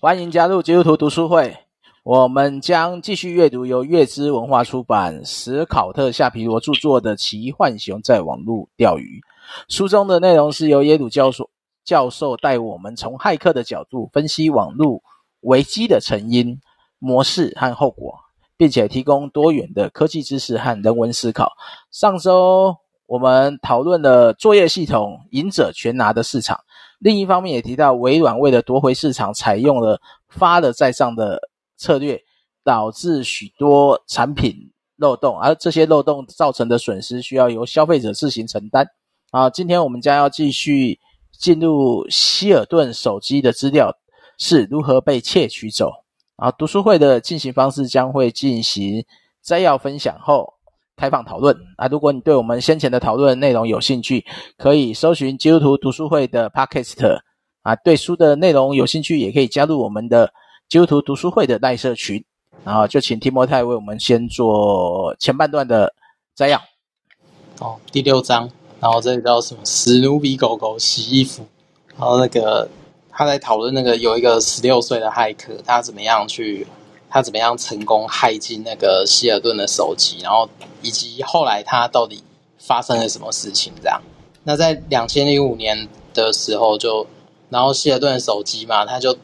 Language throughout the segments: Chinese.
欢迎加入基督徒读书会。我们将继续阅读由月之文化出版、史考特·夏皮罗著作的《奇幻熊在网路钓鱼》。书中的内容是由耶鲁教授教授带我们从骇客的角度分析网络危机的成因、模式和后果，并且提供多元的科技知识和人文思考。上周我们讨论了作业系统“赢者全拿”的市场。另一方面，也提到微软为了夺回市场，采用了发了再上的策略，导致许多产品漏洞，而这些漏洞造成的损失需要由消费者自行承担。啊，今天我们将要继续进入希尔顿手机的资料是如何被窃取走。啊，读书会的进行方式将会进行摘要分享后。开放讨论啊！如果你对我们先前的讨论内容有兴趣，可以搜寻基督徒读书会的 Podcast 啊。对书的内容有兴趣，也可以加入我们的基督徒读书会的赖社群。然后就请提摩太为我们先做前半段的摘要。哦，第六章，然后这里叫什么？史努比狗狗洗衣服。然后那个他在讨论那个有一个十六岁的骇客，他怎么样去。他怎么样成功骇进那个希尔顿的手机？然后以及后来他到底发生了什么事情？这样，那在两千零五年的时候就，然后希尔顿的手机嘛，他就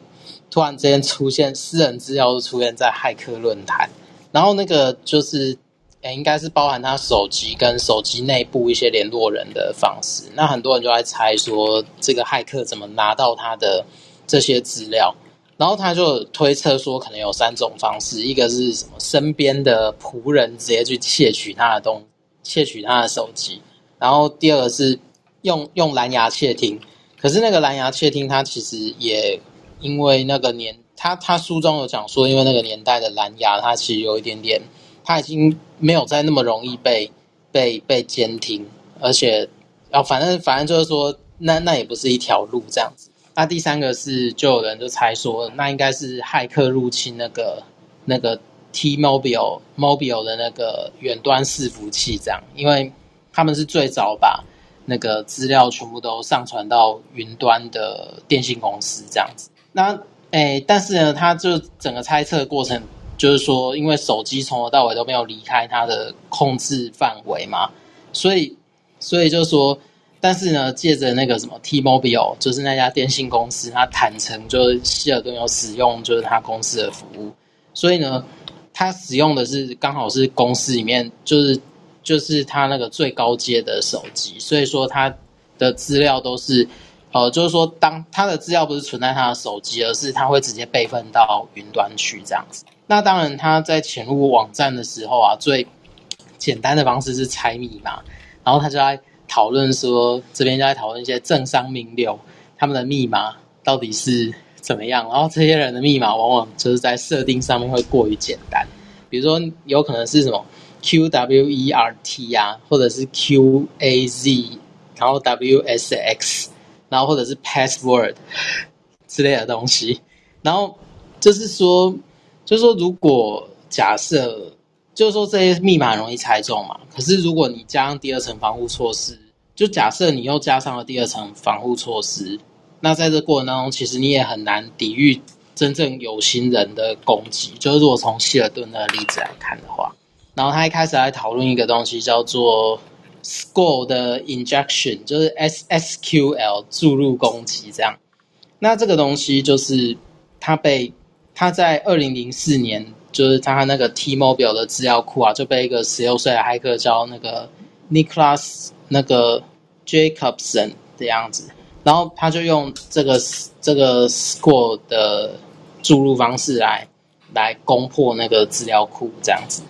突然之间出现私人资料出现在骇客论坛，然后那个就是，诶，应该是包含他手机跟手机内部一些联络人的方式。那很多人就在猜说，这个骇客怎么拿到他的这些资料？然后他就推测说，可能有三种方式：一个是什么，身边的仆人直接去窃取他的东，窃取他的手机；然后第二个是用用蓝牙窃听。可是那个蓝牙窃听，它其实也因为那个年，他他书中有讲说，因为那个年代的蓝牙，它其实有一点点，它已经没有再那么容易被被被监听，而且，然后反正反正就是说，那那也不是一条路这样子。那第三个是，就有人就猜说，那应该是骇客入侵那个那个 T-Mobile Mobile 的那个远端伺服器，这样，因为他们是最早把那个资料全部都上传到云端的电信公司这样子。那诶，但是呢，他就整个猜测过程就是说，因为手机从头到尾都没有离开它的控制范围嘛，所以所以就是说。但是呢，借着那个什么 T-Mobile，就是那家电信公司，他坦诚就是希尔顿有使用就是他公司的服务，所以呢，他使用的是刚好是公司里面就是就是他那个最高阶的手机，所以说他的资料都是呃，就是说当他的资料不是存在他的手机，而是他会直接备份到云端去这样子。那当然他在潜入网站的时候啊，最简单的方式是猜密码，然后他就在。讨论说，这边就在讨论一些政商名流他们的密码到底是怎么样，然后这些人的密码往往就是在设定上面会过于简单，比如说有可能是什么 Q W E R T 啊，或者是 Q A Z，然后 W S X，然后或者是 password 之类的东西，然后就是说，就是说如果假设。就是说这些密码容易猜中嘛，可是如果你加上第二层防护措施，就假设你又加上了第二层防护措施，那在这过程当中，其实你也很难抵御真正有心人的攻击。就是如果从希尔顿的例子来看的话，然后他一开始来讨论一个东西叫做 SQL 的 injection，就是 S S Q L 注入攻击这样。那这个东西就是他被他在二零零四年。就是他那个 T-Mobile 的资料库啊，就被一个十六岁的骇客叫那个 Nicholas 那个 Jacobson 的样子，然后他就用这个这个 SQL 的注入方式来来攻破那个资料库这样子，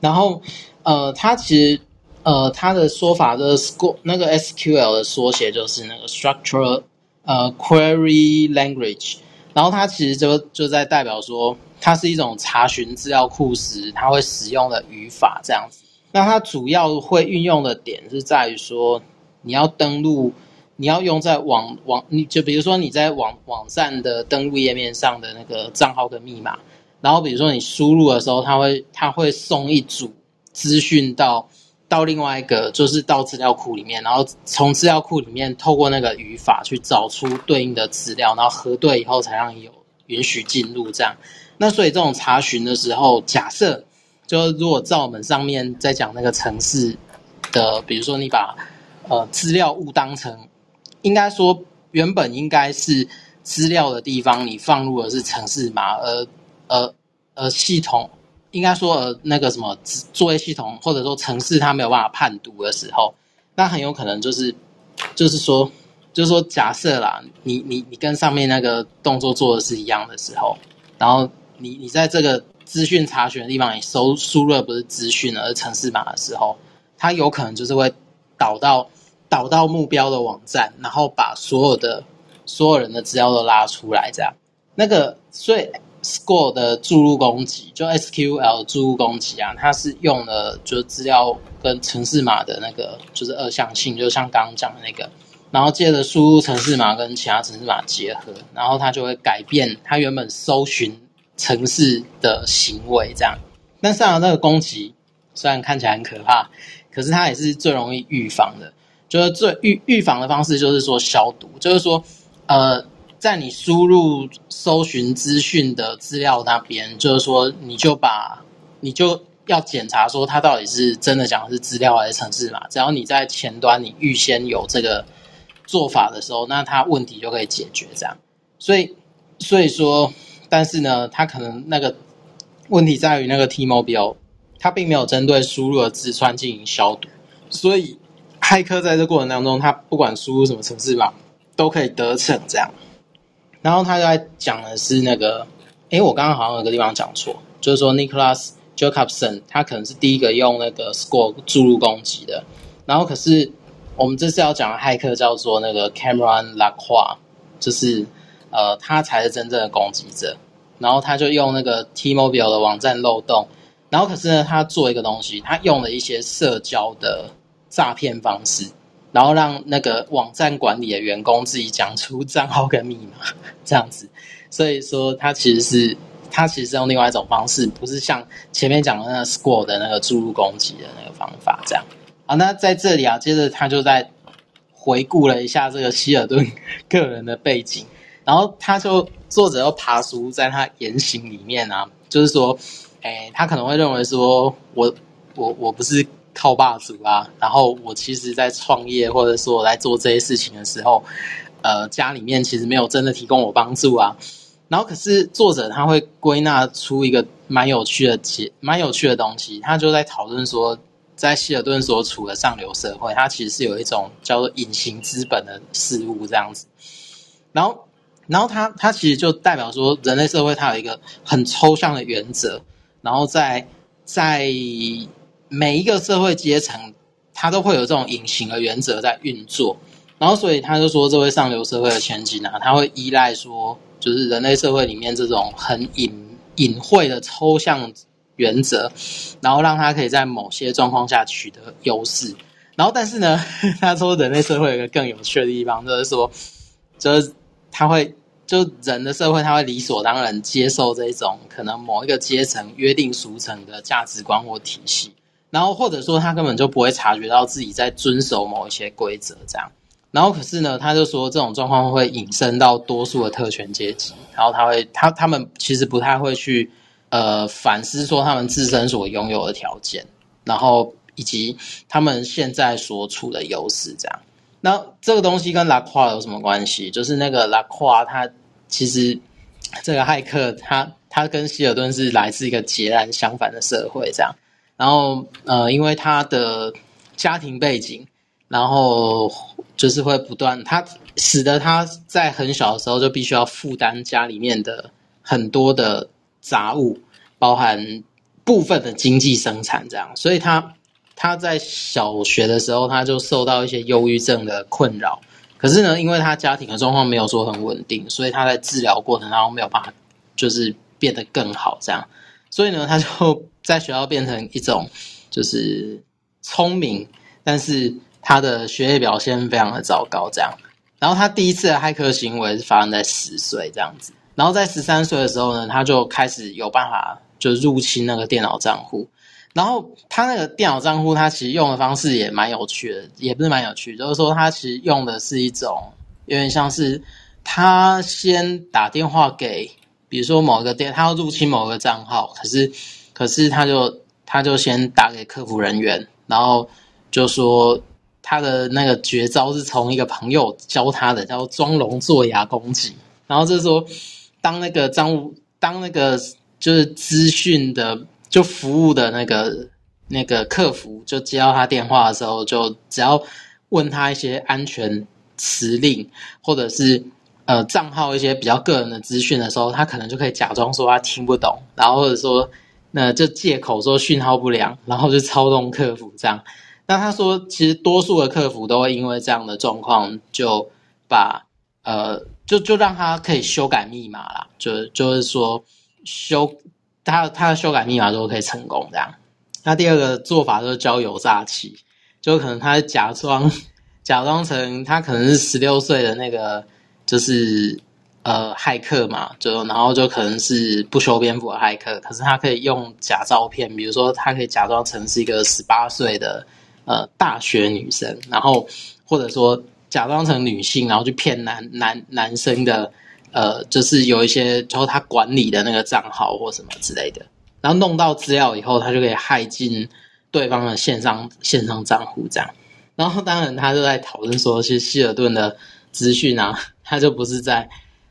然后呃，他其实呃他的说法就是 SQL 那个 SQL 的缩写就是那个 Structural 呃 Query Language，然后它其实就就在代表说。它是一种查询资料库时，它会使用的语法这样子。那它主要会运用的点是在于说，你要登录，你要用在网网，你就比如说你在网网站的登录页面上的那个账号跟密码，然后比如说你输入的时候，它会它会送一组资讯到到另外一个，就是到资料库里面，然后从资料库里面透过那个语法去找出对应的资料，然后核对以后才让你有。允许进入这样。那所以这种查询的时候，假设就如果照我们上面在讲那个城市的，比如说你把呃资料误当成，应该说原本应该是资料的地方，你放入的是城市码，而而而系统应该说那个什么作业系统或者说程式它没有办法判读的时候，那很有可能就是就是说。就是说，假设啦，你你你跟上面那个动作做的是一样的时候，然后你你在这个资讯查询的地方，你搜输入的不是资讯而是程式码的时候，它有可能就是会导到导到目标的网站，然后把所有的所有人的资料都拉出来，这样。那个所以 SQL 的注入攻击，就 SQL 注入攻击啊，它是用了就是资料跟城市码的那个就是二项性，就像刚刚讲的那个。然后借着输入城市码跟其他城市码结合，然后它就会改变它原本搜寻城市的行为，这样。但是啊，那个攻击虽然看起来很可怕，可是它也是最容易预防的。就是最预预防的方式就是说消毒，就是说，呃，在你输入搜寻资讯的资料那边，就是说你就把你就要检查说它到底是真的讲的是资料还是程式码。只要你在前端你预先有这个。做法的时候，那他问题就可以解决这样，所以所以说，但是呢，他可能那个问题在于那个 T-Mobile，他并没有针对输入的字串进行消毒，所以骇客在这过程当中，他不管输入什么程式码，都可以得逞这样。然后他在讲的是那个，诶，我刚刚好像有个地方讲错，就是说 Nicholas Jacobson 他可能是第一个用那个 SQL 注入攻击的，然后可是。我们这次要讲的骇客叫做那个 Cameron Lacroix，就是呃，他才是真正的攻击者。然后他就用那个 T-Mobile 的网站漏洞，然后可是呢，他做一个东西，他用了一些社交的诈骗方式，然后让那个网站管理的员工自己讲出账号跟密码 这样子。所以说，他其实是他其实是用另外一种方式，不是像前面讲的那个 SQL 的那个注入攻击的那个方法这样。好，那在这里啊，接着他就在回顾了一下这个希尔顿个人的背景，然后他就作者又爬书在他言行里面啊，就是说，哎，他可能会认为说我我我不是靠霸主啊，然后我其实在创业或者说我在做这些事情的时候，呃，家里面其实没有真的提供我帮助啊，然后可是作者他会归纳出一个蛮有趣的结，蛮有趣的东西，他就在讨论说。在希尔顿所处的上流社会，它其实是有一种叫做隐形资本的事物这样子。然后，然后它它其实就代表说，人类社会它有一个很抽象的原则，然后在在每一个社会阶层，它都会有这种隐形的原则在运作。然后，所以他就说，这位上流社会的前景呢，他会依赖说，就是人类社会里面这种很隐隐晦的抽象。原则，然后让他可以在某些状况下取得优势。然后，但是呢，他说人类社会有一个更有趣的地方，就是说，就是他会，就人的社会，他会理所当然接受这种可能某一个阶层约定俗成的价值观或体系。然后，或者说他根本就不会察觉到自己在遵守某一些规则，这样。然后，可是呢，他就说这种状况会引申到多数的特权阶级。然后，他会，他他们其实不太会去。呃，反思说他们自身所拥有的条件，然后以及他们现在所处的优势，这样。那这个东西跟拉胯有什么关系？就是那个拉胯，他其实这个骇客，他他跟希尔顿是来自一个截然相反的社会，这样。然后呃，因为他的家庭背景，然后就是会不断，他使得他在很小的时候就必须要负担家里面的很多的。杂物包含部分的经济生产，这样，所以他他在小学的时候他就受到一些忧郁症的困扰。可是呢，因为他家庭的状况没有说很稳定，所以他在治疗过程当中没有办法就是变得更好，这样。所以呢，他就在学校变成一种就是聪明，但是他的学业表现非常的糟糕，这样。然后他第一次的骇客行为是发生在十岁这样子。然后在十三岁的时候呢，他就开始有办法就入侵那个电脑账户。然后他那个电脑账户，他其实用的方式也蛮有趣的，也不是蛮有趣，就是说他其实用的是一种有点像是他先打电话给比如说某一个店，他要入侵某个账号，可是可是他就他就先打给客服人员，然后就说他的那个绝招是从一个朋友教他的，叫装聋作哑攻击。然后就是说，当那个账务，当那个就是资讯的就服务的那个那个客服就接到他电话的时候，就只要问他一些安全辞令，或者是呃账号一些比较个人的资讯的时候，他可能就可以假装说他听不懂，然后或者说那就借口说讯号不良，然后就操纵客服这样。那他说，其实多数的客服都会因为这样的状况，就把呃就就让他可以修改密码啦，就就是说修他他的修改密码都可以成功这样。那第二个做法就是交友诈欺，就可能他假装。假装成他可能是十六岁的那个，就是呃骇客嘛，就然后就可能是不修边幅的骇客，可是他可以用假照片，比如说他可以假装成是一个十八岁的呃大学女生，然后或者说假装成女性，然后去骗男男男生的呃，就是有一些之后他管理的那个账号或什么之类的，然后弄到资料以后，他就可以骇进对方的线上线上账户这样。然后，当然，他就在讨论说，其实希尔顿的资讯啊，他就不是在，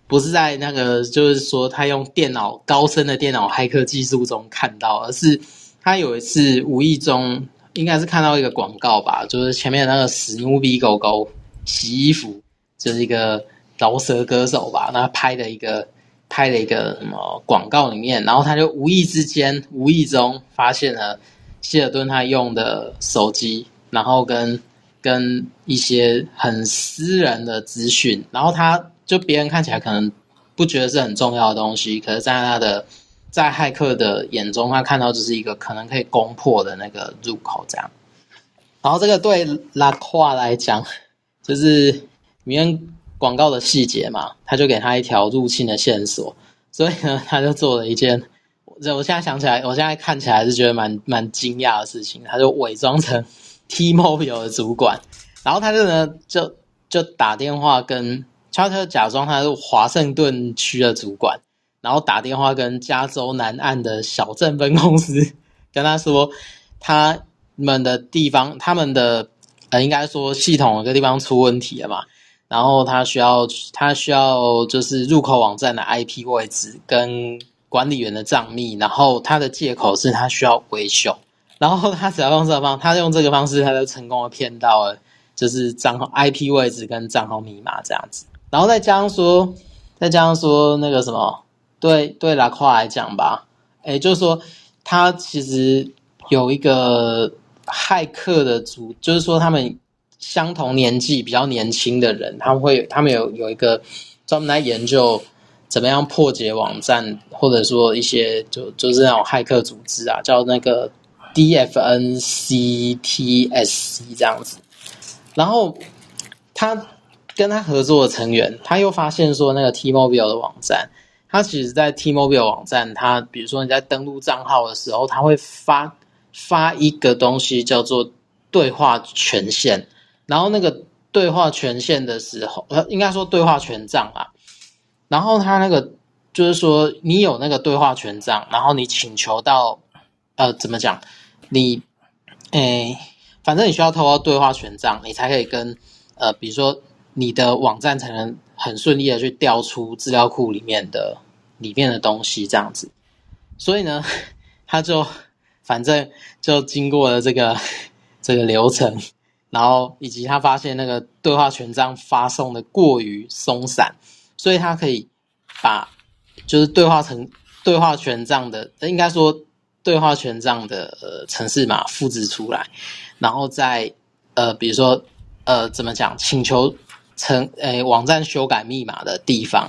不是在那个，就是说，他用电脑高深的电脑骇客技术中看到，而是他有一次无意中，应该是看到一个广告吧，就是前面那个史努比狗狗洗衣服，就是一个饶舌歌手吧，那拍的一个拍的一个什么广告里面，然后他就无意之间、无意中发现了希尔顿他用的手机，然后跟。跟一些很私人的资讯，然后他就别人看起来可能不觉得是很重要的东西，可是在他的在骇客的眼中，他看到就是一个可能可以攻破的那个入口，这样。然后这个对拉胯来讲，就是里面广告的细节嘛，他就给他一条入侵的线索，所以呢，他就做了一件，我现在想起来，我现在看起来是觉得蛮蛮惊讶的事情，他就伪装成。T-Mobile 的主管，然后他就呢，就就打电话跟，他就假装他是华盛顿区的主管，然后打电话跟加州南岸的小镇分公司，跟他说他们的地方，他们的呃，应该说系统有个地方出问题了嘛，然后他需要他需要就是入口网站的 IP 位置跟管理员的账密，然后他的借口是他需要维修。然后他只要用这个方，他用这个方式，他就成功的骗到了，就是账号 IP 位置跟账号密码这样子。然后再加上说，再加上说那个什么，对对拉胯来讲吧，诶就是说他其实有一个骇客的组，就是说他们相同年纪比较年轻的人，他们会他们有有一个专门来研究怎么样破解网站，或者说一些就就是那种骇客组织啊，叫那个。DFNCTSC 这样子，然后他跟他合作的成员，他又发现说，那个 T-Mobile 的网站，他其实，在 T-Mobile 网站，他比如说你在登录账号的时候，他会发发一个东西叫做对话权限，然后那个对话权限的时候，呃，应该说对话权杖啊，然后他那个就是说，你有那个对话权杖，然后你请求到，呃，怎么讲？你，诶，反正你需要透过对话权杖，你才可以跟，呃，比如说你的网站才能很顺利的去调出资料库里面的里面的东西，这样子。所以呢，他就反正就经过了这个 这个流程，然后以及他发现那个对话权杖发送的过于松散，所以他可以把就是对话成对话权杖的，应该说。对话权杖的呃程式码复制出来，然后再呃比如说呃怎么讲，请求成诶网站修改密码的地方，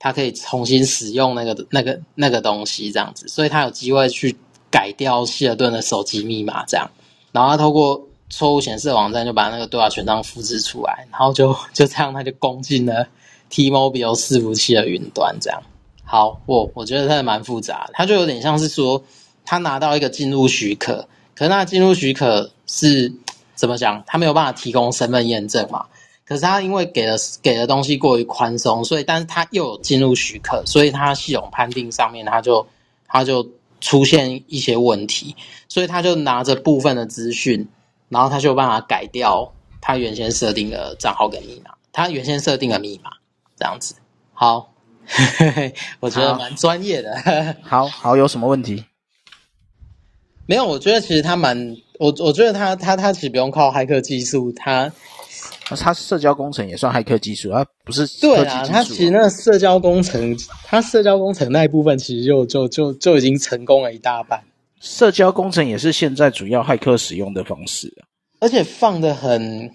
他可以重新使用那个那个那个东西这样子，所以他有机会去改掉希尔顿的手机密码这样，然后他透过错误显示的网站就把那个对话权杖复制出来，然后就 就这样他就攻进了 T-Mobile 伺服器的云端这样。好，我我觉得它蛮复杂，它就有点像是说。他拿到一个进入许可，可是那进入许可是怎么讲？他没有办法提供身份验证嘛？可是他因为给了给的东西过于宽松，所以但是他又有进入许可，所以他系统判定上面他就他就出现一些问题，所以他就拿着部分的资讯，然后他就有办法改掉他原先设定的账号跟密码，他原先设定的密码这样子。好，我觉得蛮专业的。好好，有什么问题？没有，我觉得其实他蛮我，我觉得他他他其实不用靠骇客技术，他他社交工程也算骇客技术，他不是对啊，他其实那个社交工程，他社交工程那一部分其实就就就就已经成功了一大半。社交工程也是现在主要骇客使用的方式，而且放的很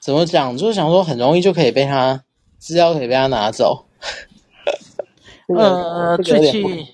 怎么讲，就是想说很容易就可以被他资料可以被他拿走。呃，最近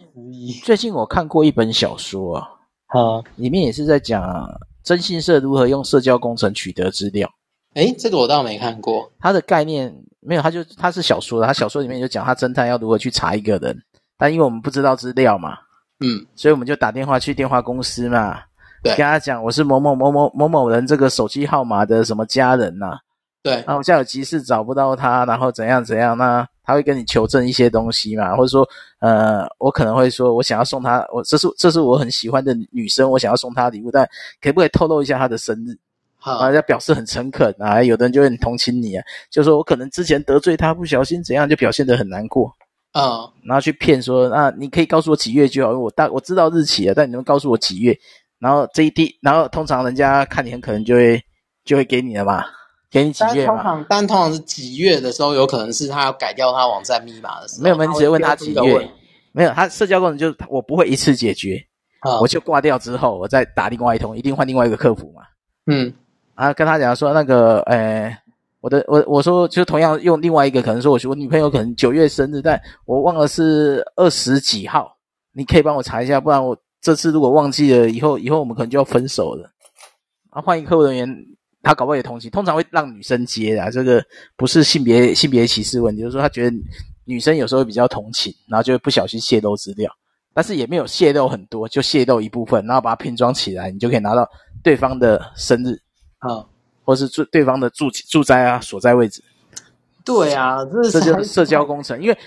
最近我看过一本小说啊。啊，里面也是在讲征信社如何用社交工程取得资料。诶，这个我倒没看过。他的概念没有，他就他是小说的，他小说里面就讲他侦探要如何去查一个人，但因为我们不知道资料嘛，嗯，所以我们就打电话去电话公司嘛，对，跟他讲我是某某某某某某人这个手机号码的什么家人呐、啊，对，然后我现在有急事找不到他，然后怎样怎样那？他会跟你求证一些东西嘛，或者说，呃，我可能会说，我想要送他，我这是这是我很喜欢的女生，我想要送她礼物，但可不可以透露一下她的生日？好，啊，要表示很诚恳啊，有的人就会很同情你啊，就说我可能之前得罪他，不小心怎样，就表现得很难过，啊，然后去骗说，啊，你可以告诉我几月就好，因为我大我知道日期啊，但你能告诉我几月？然后这一滴，然后通常人家看你很可能就会就会给你了嘛。给你几月嘛？但通常，但通常是几月的时候，有可能是他要改掉他网站密码的时候。没有，没有，你直接问他几月。没有，他社交功能就是我不会一次解决，啊、我就挂掉之后，我再打另外一通，一定换另外一个客服嘛。嗯，啊，跟他讲说那个，诶，我的我我说就同样用另外一个，可能说我我女朋友可能九月生日，但我忘了是二十几号，你可以帮我查一下，不然我这次如果忘记了，以后以后我们可能就要分手了。啊，换一个客服人员。他搞不好也同情，通常会让女生接的，这个不是性别性别歧视问题，就是说他觉得女生有时候会比较同情，然后就会不小心泄露资料，但是也没有泄露很多，就泄露一部分，然后把它拼装起来，你就可以拿到对方的生日啊，或是住对方的住住宅啊所在位置。对啊，这是这就是社交工程，因为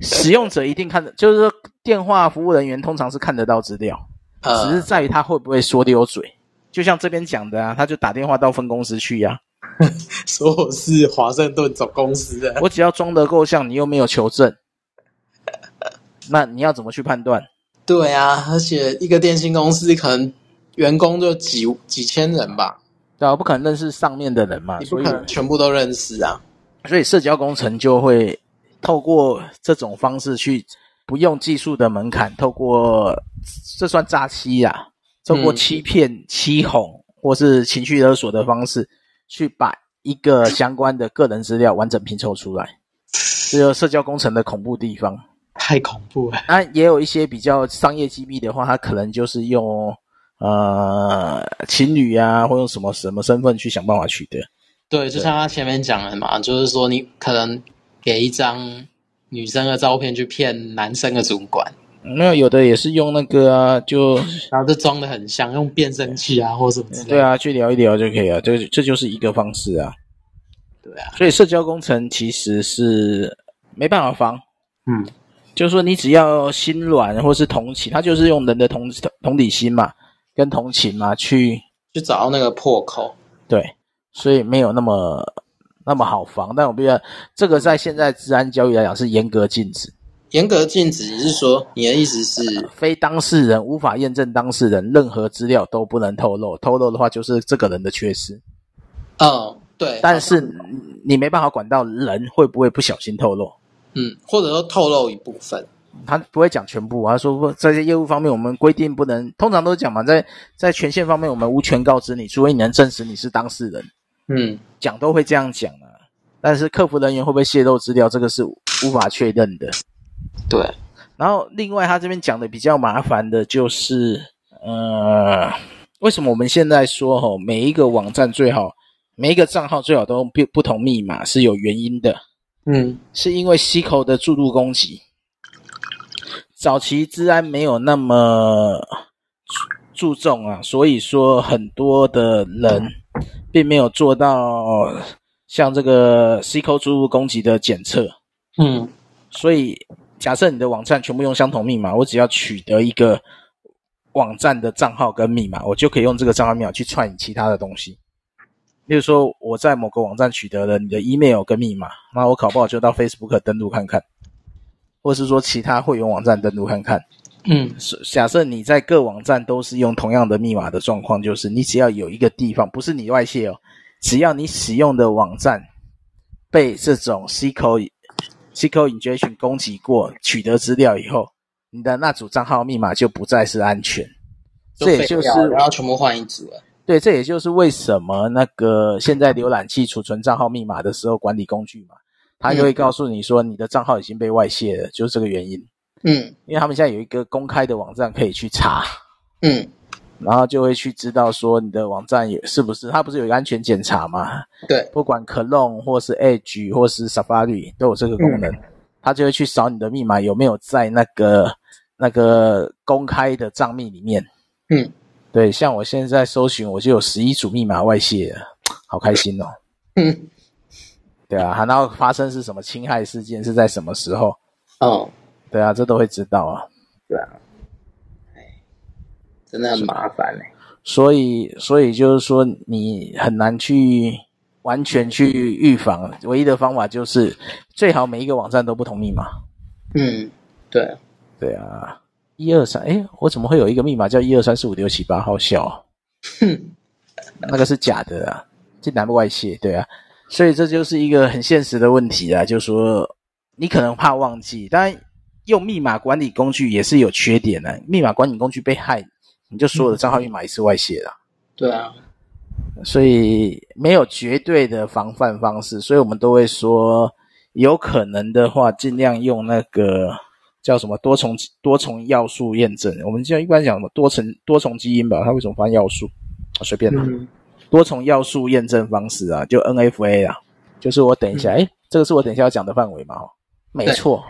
使用者一定看的，就是说电话服务人员通常是看得到资料，只是在于他会不会说溜嘴。就像这边讲的啊，他就打电话到分公司去呀、啊，说我是华盛顿总公司的，我只要装得够像，你又没有求证，那你要怎么去判断？对啊，而且一个电信公司可能员工就几几千人吧，对啊，不可能认识上面的人嘛，你不可能全部都认识啊，所以社交工程就会透过这种方式去，不用技术的门槛，透过这算诈欺呀。透过欺骗、欺哄或是情绪勒索的方式，去把一个相关的个人资料完整拼凑出来，这个社交工程的恐怖地方。太恐怖了。那也有一些比较商业机密的话，它可能就是用呃情侣啊，或用什么什么身份去想办法取得。对，就像他前面讲的嘛，就是说你可能给一张女生的照片去骗男生的主管。没有，有的也是用那个啊，就然后就装的很像，用变声器啊，或什么之类的。对啊，去聊一聊就可以了。这这就是一个方式啊。对啊，所以社交工程其实是没办法防。嗯，就是说你只要心软或是同情，他就是用人的同同理心嘛，跟同情嘛，去去找到那个破口。对，所以没有那么那么好防。但我觉得这个在现在治安教育来讲是严格禁止。严格禁止，你是说你的意思是，非当事人无法验证当事人任何资料都不能透露，透露的话就是这个人的缺失。嗯，对。但是你没办法管到人会不会不小心透露，嗯，或者说透露一部分，他不会讲全部。他说不，在这些业务方面，我们规定不能，通常都讲嘛，在在权限方面，我们无权告知你，除非你能证实你是当事人。嗯，讲都会这样讲啊。但是客服人员会不会泄露资料，这个是无法确认的。对，然后另外他这边讲的比较麻烦的就是，呃，为什么我们现在说吼，每一个网站最好，每一个账号最好都用不不同密码是有原因的，嗯，是因为西口的注入攻击，早期治安没有那么注重啊，所以说很多的人并没有做到像这个 SQL 输入攻击的检测，嗯，所以假设你的网站全部用相同密码，我只要取得一个网站的账号跟密码，我就可以用这个账号密码去串你其他的东西。例如说，我在某个网站取得了你的 email 跟密码，那我搞不好就到 Facebook 登录看看，或是说其他会员网站登录看看。嗯，假设你在各网站都是用同样的密码的状况，就是你只要有一个地方不是你外泄哦，只要你使用的网站被这种 SQL SQL injection 攻击过，取得资料以后，你的那组账号密码就不再是安全。这也就是然后全部换一组了。对，这也就是为什么那个现在浏览器储存账号密码的时候，管理工具嘛，它就会告诉你说你的账号已经被外泄了，就是这个原因。嗯，因为他们现在有一个公开的网站可以去查，嗯，然后就会去知道说你的网站有是不是，它不是有一个安全检查吗？对，不管 Chrome 或是 Edge 或是 Safari 都有这个功能，嗯、它就会去扫你的密码有没有在那个那个公开的账密里面。嗯，对，像我现在搜寻，我就有十一组密码外泄了，好开心哦。嗯，对啊，然后发生是什么侵害事件是在什么时候？哦。对啊，这都会知道啊。对啊，哎，真的很麻烦嘞。所以，所以就是说，你很难去完全去预防。唯一的方法就是，最好每一个网站都不同密码。嗯，对，对啊，一二三，哎，我怎么会有一个密码叫一二三四五六七八？好笑啊！哼，那个是假的啊，这难不外泄。对啊，所以这就是一个很现实的问题啊，就是说，你可能怕忘记，当然。用密码管理工具也是有缺点的，密码管理工具被害，你就所有的账号密码也是外泄了。对啊，所以没有绝对的防范方式，所以我们都会说，有可能的话，尽量用那个叫什么多重多重要素验证。我们就一般讲什么多层多重基因吧，它为什么翻要素？随便啦，嗯、多重要素验证方式啊，就 NFA 啊，就是我等一下，哎、嗯、这个是我等一下要讲的范围嘛？哈，没错。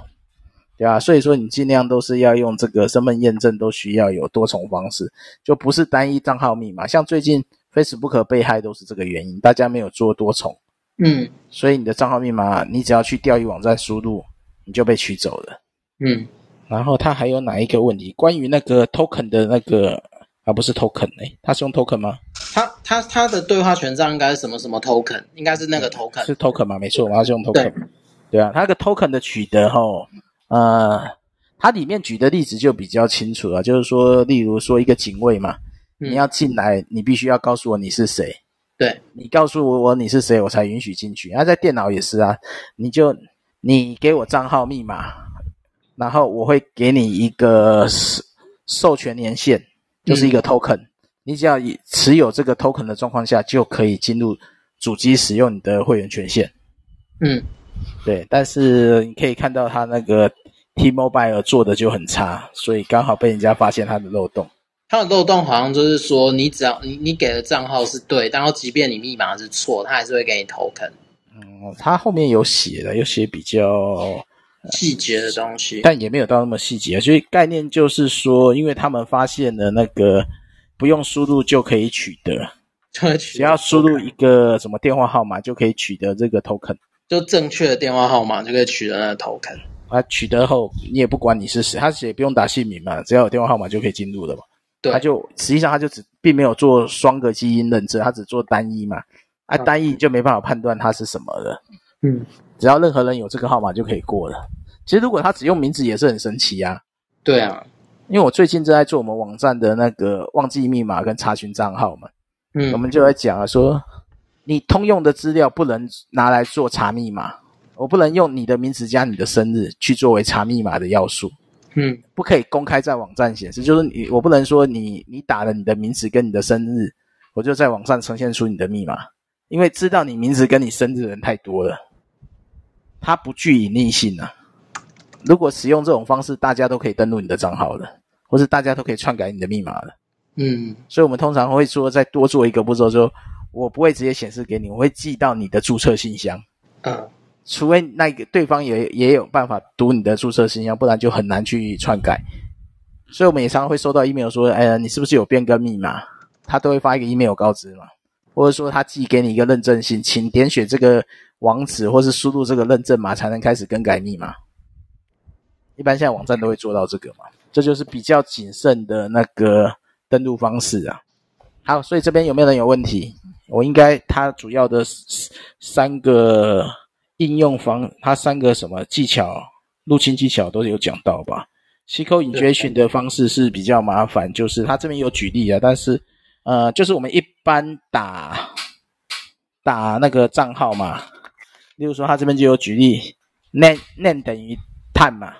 对啊，所以说你尽量都是要用这个身份验证，都需要有多重方式，就不是单一账号密码。像最近 Facebook 被害都是这个原因，大家没有做多重，嗯，所以你的账号密码，你只要去钓鱼网站输入，你就被取走了，嗯。然后它还有哪一个问题？关于那个 token 的那个啊，不是 token 哎，它是用 token 吗？它它它的对话权杖应该是什么什么 token？应该是那个 token，是 token 嘛？没错，它是用 token，对，对啊，它那个 token 的取得吼。呃，它里面举的例子就比较清楚了，就是说，例如说一个警卫嘛，嗯、你要进来，你必须要告诉我你是谁，对，你告诉我我你是谁，我才允许进去。那、啊、在电脑也是啊，你就你给我账号密码，然后我会给你一个授权年限，就是一个 token，、嗯、你只要以持有这个 token 的状况下，就可以进入主机使用你的会员权限，嗯。对，但是你可以看到他那个 T-Mobile 做的就很差，所以刚好被人家发现他的漏洞。他的漏洞好像就是说，你只要你你给的账号是对，然后即便你密码是错，他还是会给你 token。嗯，他后面有写的，有写比较细节的东西，但也没有到那么细节。所以概念就是说，因为他们发现了那个不用输入就可以取得，只要输入一个什么电话号码就可以取得这个 token。就正确的电话号码就可以取得那个 token。啊，取得后你也不管你是谁，他也不用打姓名嘛，只要有电话号码就可以进入了嘛。对，他就实际上他就只并没有做双个基因认证，他只做单一嘛。啊，单一就没办法判断他是什么了。嗯，只要任何人有这个号码就可以过了。其实如果他只用名字也是很神奇啊。对啊，因为我最近正在做我们网站的那个忘记密码跟查询账号嘛。嗯，我们就来讲啊说。你通用的资料不能拿来做查密码，我不能用你的名字加你的生日去作为查密码的要素。嗯，不可以公开在网站显示，就是你，我不能说你你打了你的名字跟你的生日，我就在网上呈现出你的密码，因为知道你名字跟你生日的人太多了，它不具隐匿性啊。如果使用这种方式，大家都可以登录你的账号了，或是大家都可以篡改你的密码了。嗯，所以我们通常会说再多做一个步骤就。我不会直接显示给你，我会寄到你的注册信箱。嗯，除非那个对方也也有办法读你的注册信箱，不然就很难去篡改。所以我们也常常会收到 email 说，哎呀，你是不是有变更密码？他都会发一个 email 告知嘛。或者说他寄给你一个认证信，请点选这个网址或是输入这个认证码才能开始更改密码。一般现在网站都会做到这个嘛，这就是比较谨慎的那个登录方式啊。好，所以这边有没有人有问题？我应该它主要的三个应用方，它三个什么技巧，入侵技巧都有讲到吧？SQL injection 的方式是比较麻烦，就是它这边有举例啊，但是呃，就是我们一般打打那个账号嘛，例如说它这边就有举例，name name 等于碳嘛。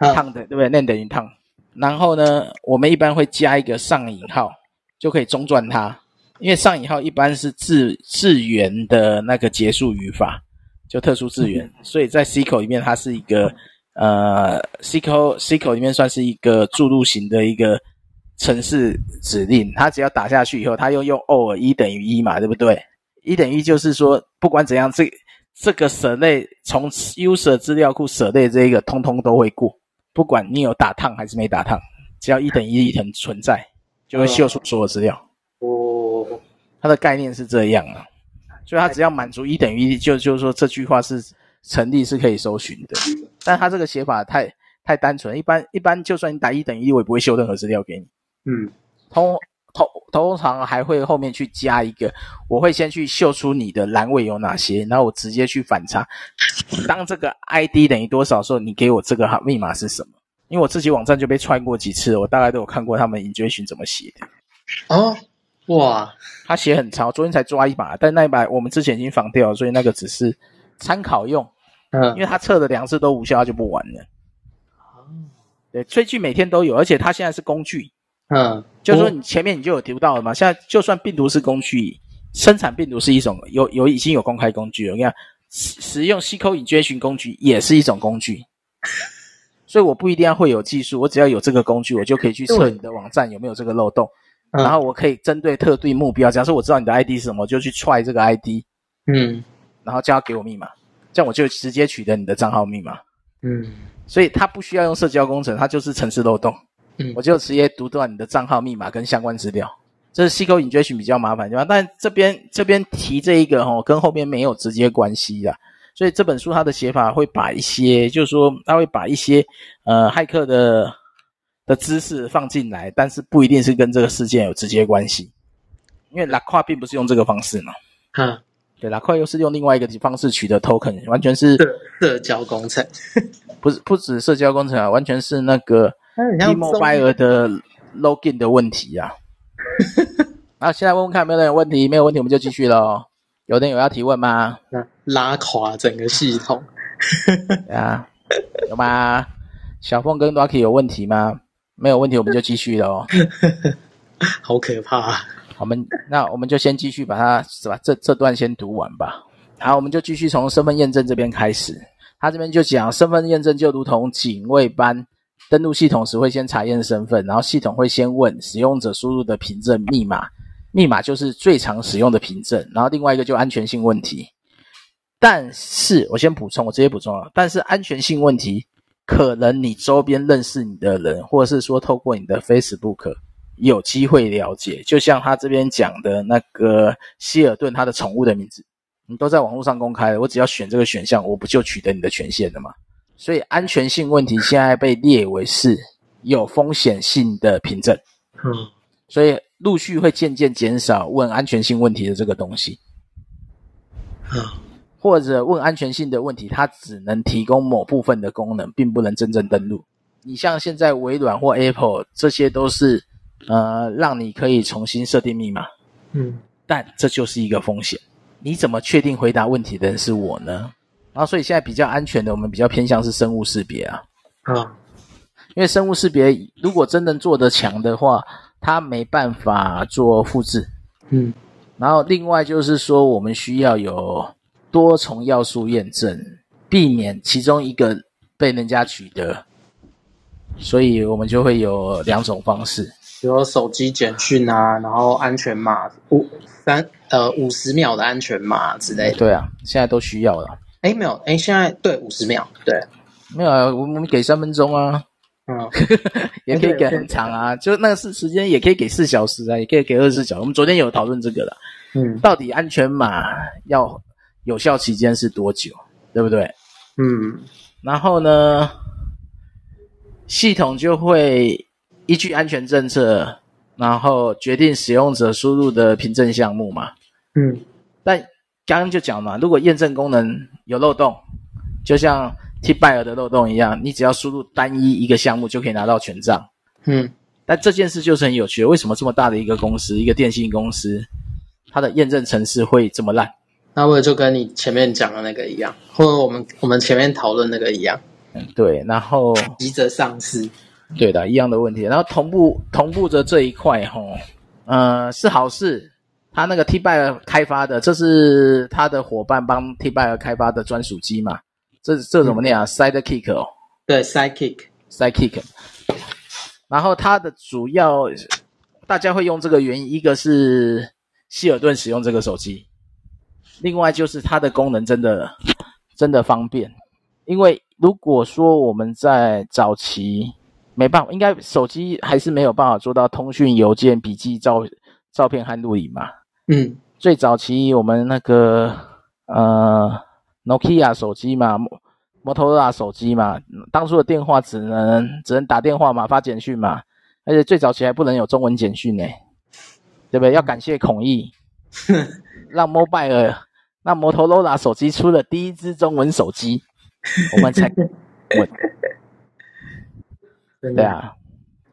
烫的对不对？那等于烫。然后呢，我们一般会加一个上引号，就可以中断它。因为上引号一般是字字元的那个结束语法，就特殊字元，所以在 C 口里面它是一个呃 SQL SQL 里面算是一个注入型的一个程式指令。它只要打下去以后，它又用 OR 一等于一嘛，对不对？一等于一就是说，不管怎样，这这个 select 从 user 资料库 select 这一个，通通都会过。不管你有打烫还是没打烫，只要一等于一等存在，就会秀出所有资料。哦，它的概念是这样啊，所以它只要满足一等于一，就就是说这句话是成立是可以搜寻的。但它这个写法太太单纯，一般一般就算你打一等于一，我也不会秀任何资料给你。嗯，通通通常还会后面去加一个，我会先去秀出你的栏位有哪些，然后我直接去反查。当这个 ID 等于多少的时候，你给我这个号密码是什么？因为我自己网站就被串过几次，我大概都有看过他们 injection 怎么写的。哦，哇，他写很长，昨天才抓一把，但那一把我们之前已经防掉了，所以那个只是参考用。嗯，因为他测了两次都无效，他就不玩了。哦，对，追剧每天都有，而且他现在是工具。嗯，就是说你前面你就有提到了嘛，现在就算病毒是工具，生产病毒是一种有有已经有公开工具了，你看。使使用 SQL injection 工具也是一种工具，所以我不一定要会有技术，我只要有这个工具，我就可以去测你的网站有没有这个漏洞，嗯、然后我可以针对特定目标，假设我知道你的 ID 是什么，我就去踹这个 ID，嗯，然后叫他给我密码，这样我就直接取得你的账号密码，嗯，所以它不需要用社交工程，它就是城市漏洞，嗯，我就直接读断你的账号密码跟相关资料。这是 SQL injection 比较麻烦，对吧？但这边这边提这一个哦，跟后面没有直接关系的，所以这本书它的写法会把一些，就是说它会把一些呃骇客的的知识放进来，但是不一定是跟这个事件有直接关系，因为 Lacroix 并不是用这个方式嘛，嗯，对，Lacroix 又是用另外一个方式取得 token，完全是社交工程，不是不止社交工程啊，完全是那个 T-Mobile 的 login 的问题啊。好，现在问问看，有没有人有问题？没有问题，我们就继续喽。有人有要提问吗？拉垮整个系统。啊，有吗？小凤跟 Rocky 有问题吗？没有问题，我们就继续喽。好可怕啊！我们那我们就先继续把它是吧？这这段先读完吧。好，我们就继续从身份验证这边开始。他这边就讲身份验证就如同警卫般。登录系统时会先查验身份，然后系统会先问使用者输入的凭证密码，密码就是最常使用的凭证。然后另外一个就安全性问题。但是我先补充，我直接补充啊。但是安全性问题，可能你周边认识你的人，或者是说透过你的 Facebook 有机会了解。就像他这边讲的那个希尔顿，他的宠物的名字，你都在网络上公开了，我只要选这个选项，我不就取得你的权限了吗？所以安全性问题现在被列为是有风险性的凭证，嗯，所以陆续会渐渐减少问安全性问题的这个东西，嗯，或者问安全性的问题，它只能提供某部分的功能，并不能真正登录。你像现在微软或 Apple，这些都是呃让你可以重新设定密码，嗯，但这就是一个风险。你怎么确定回答问题的人是我呢？然后，所以现在比较安全的，我们比较偏向是生物识别啊。啊，因为生物识别如果真的做得强的话，它没办法做复制。嗯。然后，另外就是说，我们需要有多重要素验证，避免其中一个被人家取得。所以我们就会有两种方式，比如手机简讯啊，然后安全码五三呃五十秒的安全码之类的。对啊，现在都需要了。哎，没有，哎，现在对五十秒，对，没有啊，我们给三分钟啊，嗯，也可以给很长啊，就那个是时间，也可以给四小时啊，也可以给二十四小时。我们昨天有讨论这个了，嗯，到底安全码要有效期间是多久，对不对？嗯，然后呢，系统就会依据安全政策，然后决定使用者输入的凭证项目嘛。嗯，但刚刚就讲嘛，如果验证功能有漏洞，就像 T-Buyer 的漏洞一样，你只要输入单一一个项目就可以拿到权杖。嗯，但这件事就是很有趣，为什么这么大的一个公司，一个电信公司，它的验证程式会这么烂？那我就跟你前面讲的那个一样，或者我们我们前面讨论那个一样。嗯，对，然后急着上市，对的，一样的问题。然后同步同步着这一块，吼，呃，是好事。他那个 T-Buyer 开发的，这是他的伙伴帮 T-Buyer 开发的专属机嘛？这这怎么念啊？嗯，Sidekick 哦，对，Sidekick，Sidekick。然后它的主要大家会用这个原因，一个是希尔顿使用这个手机，另外就是它的功能真的真的方便，因为。如果说我们在早期没办法，应该手机还是没有办法做到通讯、邮件、笔记、照照片和录影嘛。嗯，最早期我们那个呃，Nokia 手机嘛，摩托罗拉手机嘛，当初的电话只能只能打电话嘛，发简讯嘛，而且最早期还不能有中文简讯呢，对不对？要感谢孔毅，让 Mobile 让摩托罗拉手机出了第一支中文手机。我们才 稳，对啊，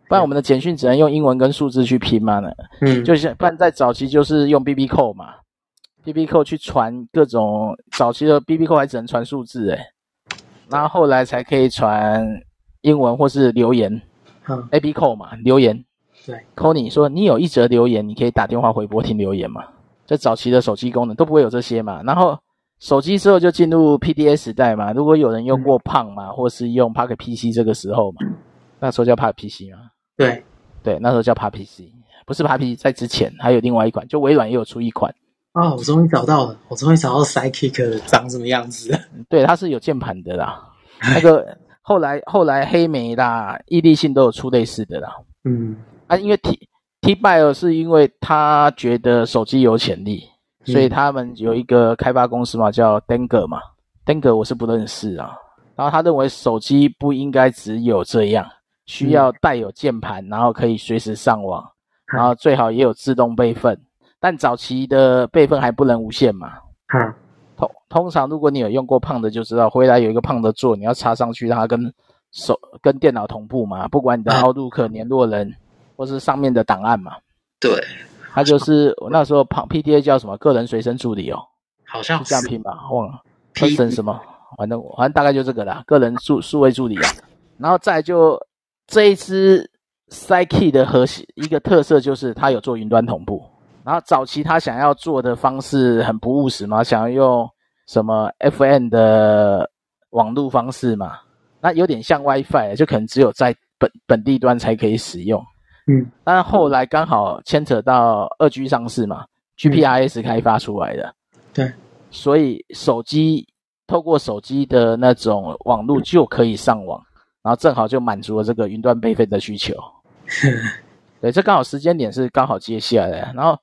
不然我们的简讯只能用英文跟数字去拼嘛呢？嗯，就是不然在早期就是用 BB Call 嘛，BB Call 去传各种早期的 BB Call 还只能传数字诶，然后后来才可以传英文或是留言，嗯，AB Call 嘛，留言，对，call 你说你有一则留言，你可以打电话回拨听留言嘛，在早期的手机功能都不会有这些嘛，然后。手机之后就进入 PDA 时代嘛，如果有人用过 Palm 嘛，或是用 Pocket PC 这个时候嘛，那时候叫 Pocket PC 嘛，对，对，那时候叫 PC，不是 PC，在之前还有另外一款，就微软也有出一款。哦，我终于找到了，我终于找到 Sidekick 长什么样子了。对，它是有键盘的啦，那个后来后来黑莓啦、易利信都有出类似的啦。嗯，啊，因为 T T-Buyer 是因为他觉得手机有潜力。所以他们有一个开发公司嘛，叫 Denger 嘛 Denger 我是不认识啊。然后他认为手机不应该只有这样，需要带有键盘，然后可以随时上网，然后最好也有自动备份。但早期的备份还不能无线嘛。嗯。通通常如果你有用过胖的就知道，回来有一个胖的座，你要插上去，让它跟手跟电脑同步嘛，不管你的 Outlook 联络人或是上面的档案嘛。对。它就是我那时候胖 PDA 叫什么个人随身助理哦，好像是这样拼吧，忘了。Person 什么？反正反正大概就这个啦，个人数数位助理啊。然后再就这一支 Sidekick 的核心一个特色就是它有做云端同步。然后早期他想要做的方式很不务实嘛，想要用什么 FN 的网络方式嘛，那有点像 WiFi，就可能只有在本本地端才可以使用。嗯，但后来刚好牵扯到二 G 上市嘛，GPRS 开发出来的，嗯、对，所以手机透过手机的那种网络就可以上网，然后正好就满足了这个云端备份的需求。对，这刚好时间点是刚好接下来，然后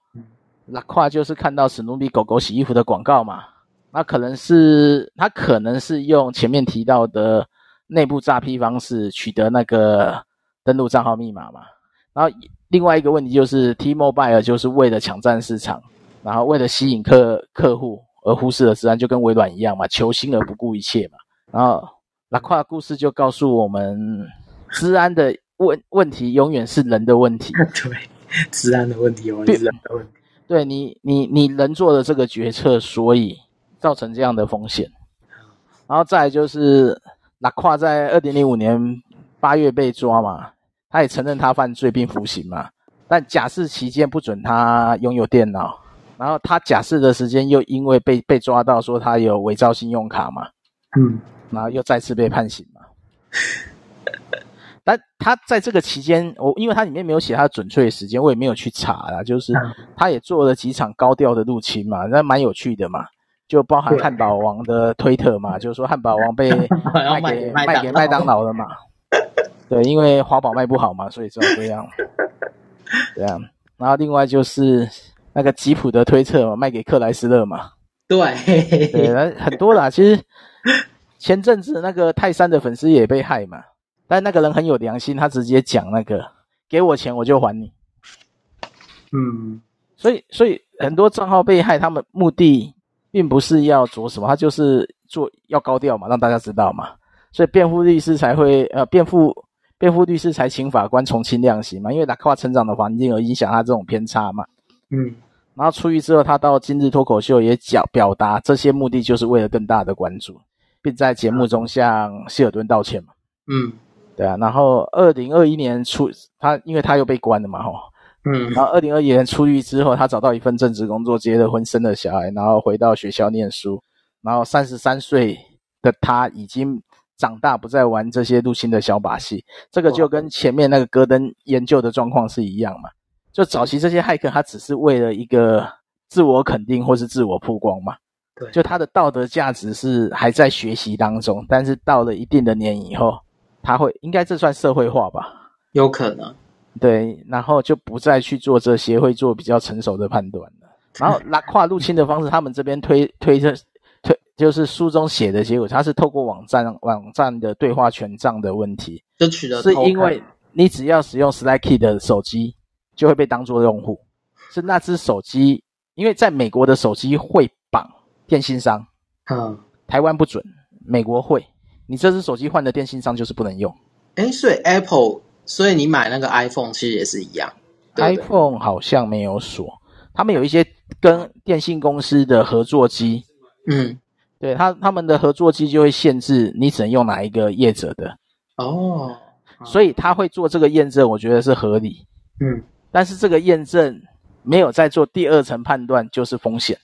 拉胯就是看到史努比狗狗洗衣服的广告嘛，那可能是他可能是用前面提到的内部诈骗方式取得那个登录账号密码嘛。然后另外一个问题就是，T-Mobile 就是为了抢占市场，然后为了吸引客客户而忽视了资安，就跟微软一样嘛，求新而不顾一切嘛。然后拉胯故事就告诉我们，治安的问问题永远是人的问题。对，治安的问题永远是人的问题。对，对你，你你人做的这个决策，所以造成这样的风险。然后再来就是拉胯在二零零五年八月被抓嘛。他也承认他犯罪并服刑嘛，但假释期间不准他拥有电脑，然后他假释的时间又因为被被抓到说他有伪造信用卡嘛，嗯，然后又再次被判刑嘛。但他在这个期间，我因为他里面没有写他的准确时间，我也没有去查啦，就是他也做了几场高调的入侵嘛，那蛮有趣的嘛，就包含汉堡王的推特嘛，就是说汉堡王被 卖给卖给麦当劳了嘛。对，因为华宝卖不好嘛，所以只好这样。对啊，然后另外就是那个吉普的推特嘛，卖给克莱斯勒嘛。对，对，很多啦。其实前阵子那个泰山的粉丝也被害嘛，但那个人很有良心，他直接讲那个给我钱我就还你。嗯，所以所以很多账号被害，他们目的并不是要做什么，他就是做要高调嘛，让大家知道嘛。所以辩护律师才会呃辩护辩护律师才请法官从轻量刑嘛，因为他跨成长的环境而影响他这种偏差嘛。嗯。然后出狱之后，他到今日脱口秀也讲表达这些目的，就是为了更大的关注，并在节目中向希尔顿道歉嘛。嗯，对啊。然后二零二一年出他，因为他又被关了嘛，吼。嗯。然后二零二一年出狱之后，他找到一份正职工作，结了婚，生了小孩，然后回到学校念书。然后三十三岁的他已经长大，不再玩这些入侵的小把戏。这个就跟前面那个戈登研究的状况是一样嘛。就早期这些骇客，他只是为了一个自我肯定或是自我曝光嘛。对，就他的道德价值是还在学习当中，但是到了一定的年以后，他会应该这算社会化吧？有可能。对，然后就不再去做这些，会做比较成熟的判断了。然后拉跨入侵的方式，他们这边推推着推，就是书中写的结果，他是透过网站网站的对话权杖的问题，就取得是因为你只要使用 Slacky 的手机。就会被当作用户，是那只手机，因为在美国的手机会绑电信商，嗯，台湾不准，美国会，你这只手机换的电信商就是不能用。诶，所以 Apple，所以你买那个 iPhone 其实也是一样，iPhone 好像没有锁，他们有一些跟电信公司的合作机，嗯，对他他们的合作机就会限制你只能用哪一个业者的，哦，所以他会做这个验证，我觉得是合理，嗯。但是这个验证没有在做第二层判断，就是风险。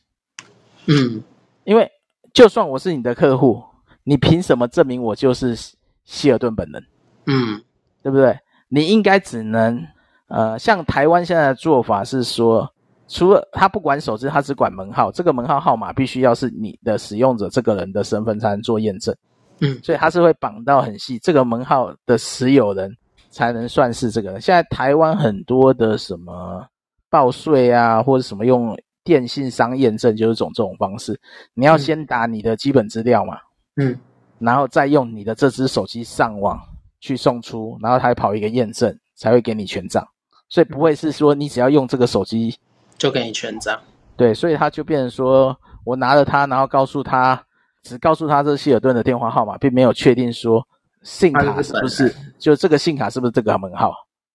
嗯，因为就算我是你的客户，你凭什么证明我就是希尔顿本人？嗯，对不对？你应该只能呃，像台湾现在的做法是说，除了他不管手机，他只管门号，这个门号号码必须要是你的使用者这个人的身份才能做验证。嗯，所以他是会绑到很细，这个门号的持有人。才能算是这个人。现在台湾很多的什么报税啊，或者什么用电信商验证，就是种这种方式。你要先打你的基本资料嘛，嗯，然后再用你的这只手机上网去送出，然后他会跑一个验证，才会给你权杖。所以不会是说你只要用这个手机就给你权杖。对，所以他就变成说我拿了它，然后告诉他，只告诉他这希尔顿的电话号码，并没有确定说。信卡是不是就这个信卡是不是这个门号？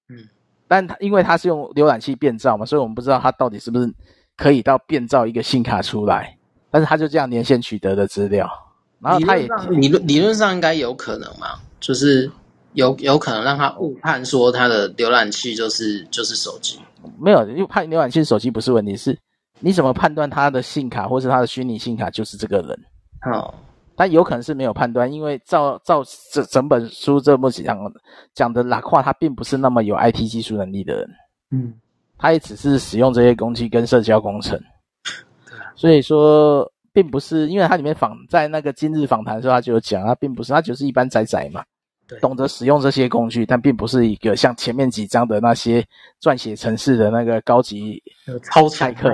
嗯，但他因为他是用浏览器变造嘛，所以我们不知道他到底是不是可以到变造一个信卡出来。但是他就这样连线取得的资料，然后他也理论理论上应该有可能嘛，就是有有可能让他误判说他的浏览器就是就是手机。没有，因为判浏览器手机不是问题，是你怎么判断他的信卡或是他的虚拟信卡就是这个人？哦。但有可能是没有判断，因为照照这整本书这么讲讲的拉胯，他并不是那么有 IT 技术能力的人，嗯，他也只是使用这些工具跟社交工程，所以说并不是，因为他里面访在那个今日访谈的时候，他就有讲，他并不是，他就是一般宅宅嘛，对，懂得使用这些工具，但并不是一个像前面几章的那些撰写程式的那个高级超骇客，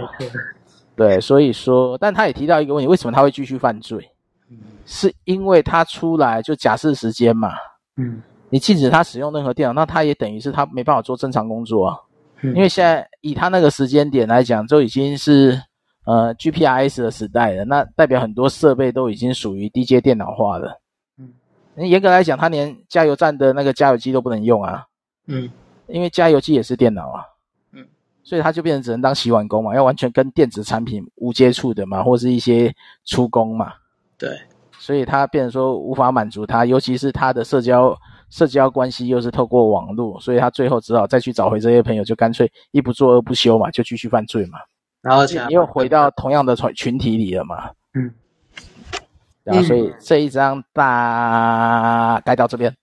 对，所以说，但他也提到一个问题，为什么他会继续犯罪？是因为他出来就假释时间嘛，嗯，你禁止他使用任何电脑，那他也等于是他没办法做正常工作啊。嗯，因为现在以他那个时间点来讲，就已经是呃 GPRS 的时代了，那代表很多设备都已经属于低阶电脑化了。嗯，严格来讲，他连加油站的那个加油机都不能用啊。嗯，因为加油机也是电脑啊。嗯，所以他就变成只能当洗碗工嘛，要完全跟电子产品无接触的嘛，或是一些出工嘛。对。所以他变成说无法满足他，尤其是他的社交社交关系又是透过网络，所以他最后只好再去找回这些朋友，就干脆一不做二不休嘛，就继续犯罪嘛。然后又回到同样的群群体里了嘛。嗯。然后所以这一章大概到这边，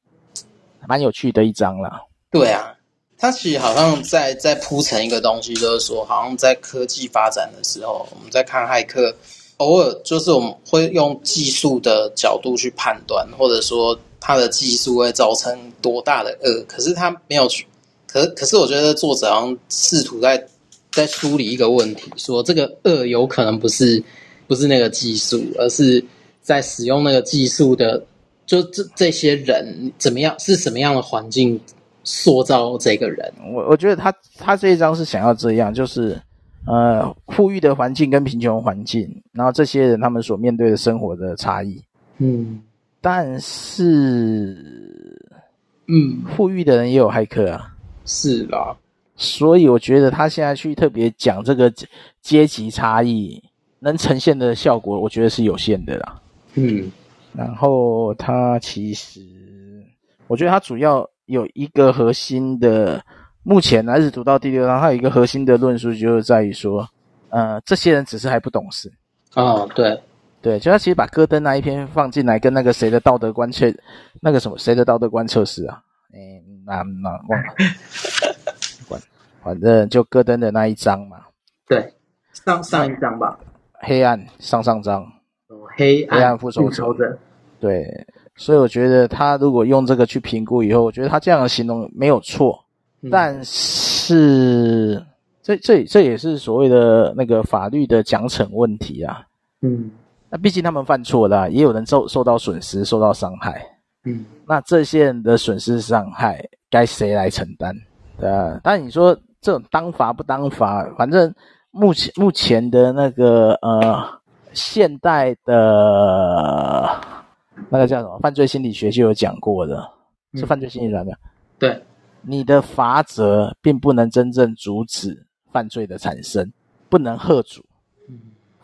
蛮有趣的一章了。对啊，他其实好像在在铺成一个东西，就是说，好像在科技发展的时候，我们在看骇客。偶尔就是我们会用技术的角度去判断，或者说他的技术会造成多大的恶，可是他没有去，可可是我觉得作者好像试图在在梳理一个问题，说这个恶有可能不是不是那个技术，而是在使用那个技术的，就这这些人怎么样，是什么样的环境塑造这个人？我我觉得他他这一章是想要这样，就是呃，富裕的环境跟贫穷环境，然后这些人他们所面对的生活的差异。嗯，但是，嗯，富裕的人也有骇客啊。是啦，所以我觉得他现在去特别讲这个阶级差异，能呈现的效果，我觉得是有限的啦。嗯，然后他其实，我觉得他主要有一个核心的，目前还是读到第六章，他有一个核心的论述，就是在于说，呃，这些人只是还不懂事。哦，对，对，就他其实把戈登那一篇放进来，跟那个谁的道德观测，那个什么谁的道德观测试啊？哎，那那忘了，管，反正就戈登的那一章嘛。对，上上一章吧。黑暗上上章。黑暗，黑暗复仇者。对，所以我觉得他如果用这个去评估以后，我觉得他这样的形容没有错。嗯、但是，这这这也是所谓的那个法律的奖惩问题啊。嗯。那毕竟他们犯错了，也有人受受到损失，受到伤害。嗯，那这些人的损失伤害该谁来承担？对啊，但你说这种当罚不当罚，反正目前目前的那个呃现代的那个叫什么犯罪心理学就有讲过的，是犯罪心理学的。对，你的罚则并不能真正阻止犯罪的产生，不能喝阻。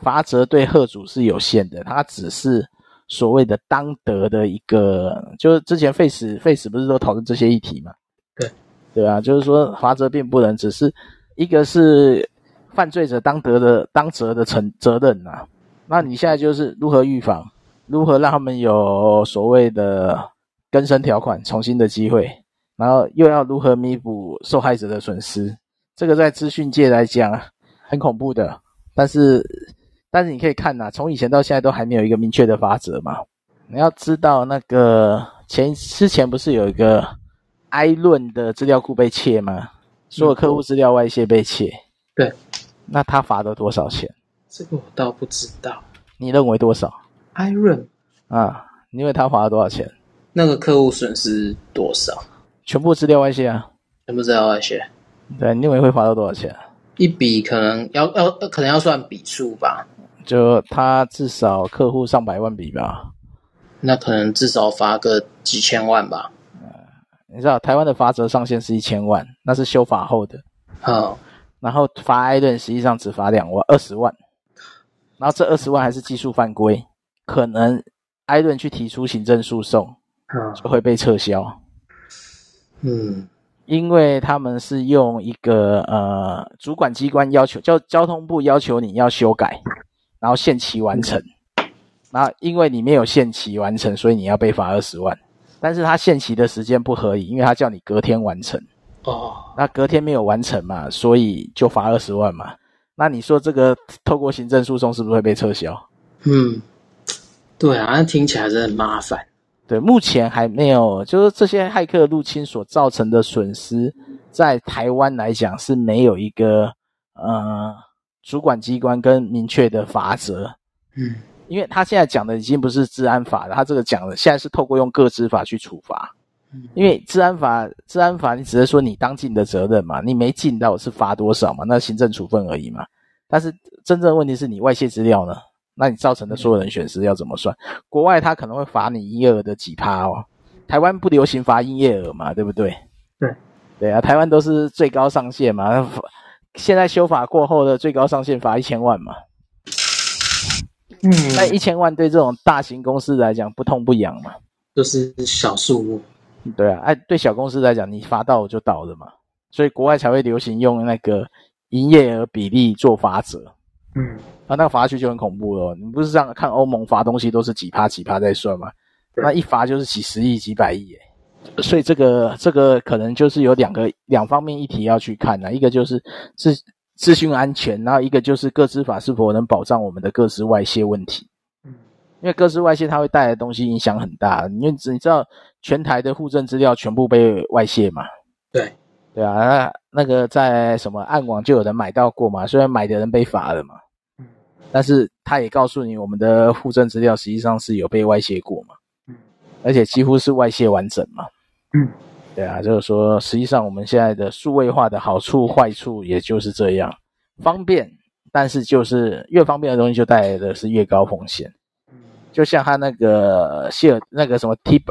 嗯，罚则对贺主是有限的，它只是。所谓的当得的一个，就是之前废死废死不是都讨论这些议题嘛？对，对啊，就是说罚则并不能只是一个是犯罪者当得的当责的承责任呐、啊。那你现在就是如何预防，如何让他们有所谓的更生条款，重新的机会，然后又要如何弥补受害者的损失？这个在资讯界来讲很恐怖的，但是。但是你可以看呐、啊，从以前到现在都还没有一个明确的法则嘛。你要知道，那个前之前不是有一个埃润的资料库被窃吗？所有客户资料外泄被窃。对。那他罚了多少钱？这个我倒不知道。你认为多少？埃润啊，你认为他罚了多少钱？那个客户损失多少？全部资料外泄啊。全部资料外泄。对，你认为会罚到多少钱？一笔可能要要可能要算笔数吧。就他至少客户上百万笔吧，那可能至少罚个几千万吧。呃，你知道台湾的罚则上限是一千万，那是修法后的。好，然后罚艾伦实际上只罚两万二十万，然后这二十万还是技术犯规，可能艾伦去提出行政诉讼，就会被撤销。嗯。因为他们是用一个呃主管机关要求，叫交通部要求你要修改。然后限期完成，然后因为你没有限期完成，所以你要被罚二十万。但是他限期的时间不合理，因为他叫你隔天完成。哦，那隔天没有完成嘛，所以就罚二十万嘛。那你说这个透过行政诉讼是不是会被撤销？嗯，对啊，那听起来真的很麻烦。对，目前还没有，就是这些骇客入侵所造成的损失，在台湾来讲是没有一个呃。主管机关跟明确的罚则，嗯，因为他现在讲的已经不是治安法了，他这个讲的现在是透过用各执法去处罚，嗯，因为治安法，治安法你只是说你当尽的责任嘛，你没尽到是罚多少嘛，那行政处分而已嘛。但是真正的问题是你外泄资料呢，那你造成的所有人损失要怎么算？国外他可能会罚你营业额的几趴哦，台湾不流行罚营业额嘛，对不对？对，对啊，台湾都是最高上限嘛。现在修法过后的最高上限罚一千万嘛，嗯，那一千万对这种大型公司来讲不痛不痒嘛，就是小数目，对啊，哎，对小公司来讲，你罚到我就倒了嘛，所以国外才会流行用那个营业额比例做罚则，嗯，啊那个罚下去就很恐怖了，你不是这样看欧盟罚东西都是几趴几趴在算吗？那一罚就是几十亿几百亿耶。所以这个这个可能就是有两个两方面议题要去看呢，一个就是资资讯安全，然后一个就是各资法是否能保障我们的各资外泄问题。嗯，因为各资外泄它会带来的东西影响很大，因为你知道全台的户政资料全部被外泄嘛？对，对啊，那那个在什么暗网就有人买到过嘛，虽然买的人被罚了嘛，但是他也告诉你，我们的户政资料实际上是有被外泄过嘛，而且几乎是外泄完整嘛，嗯，对啊，就是说，实际上我们现在的数位化的好处坏处也就是这样，方便，但是就是越方便的东西就带来的是越高风险，就像他那个谢尔那个什么 T。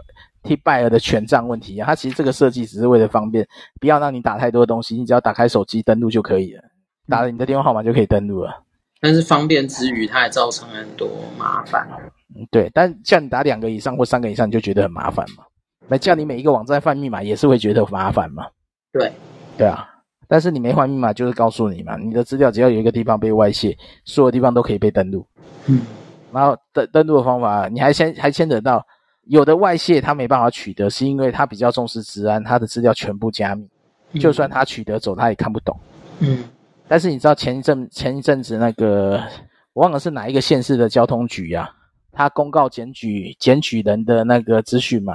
T 拜尔的权杖问题一样，他其实这个设计只是为了方便，不要让你打太多东西，你只要打开手机登录就可以了，打了你的电话号码就可以登录了。但是方便之余，它也造成很多麻烦。嗯，对，但像你打两个以上或三个以上，你就觉得很麻烦嘛。那叫你每一个网站换密码，也是会觉得麻烦嘛。对，对啊。但是你没换密码，就是告诉你嘛，你的资料只要有一个地方被外泄，所有地方都可以被登录。嗯，然后登登录的方法，你还牵还牵扯到。有的外泄他没办法取得，是因为他比较重视治安，他的资料全部加密，嗯、就算他取得走，他也看不懂。嗯，但是你知道前一阵前一阵子那个我忘了是哪一个县市的交通局啊，他公告检举检举人的那个资讯嘛？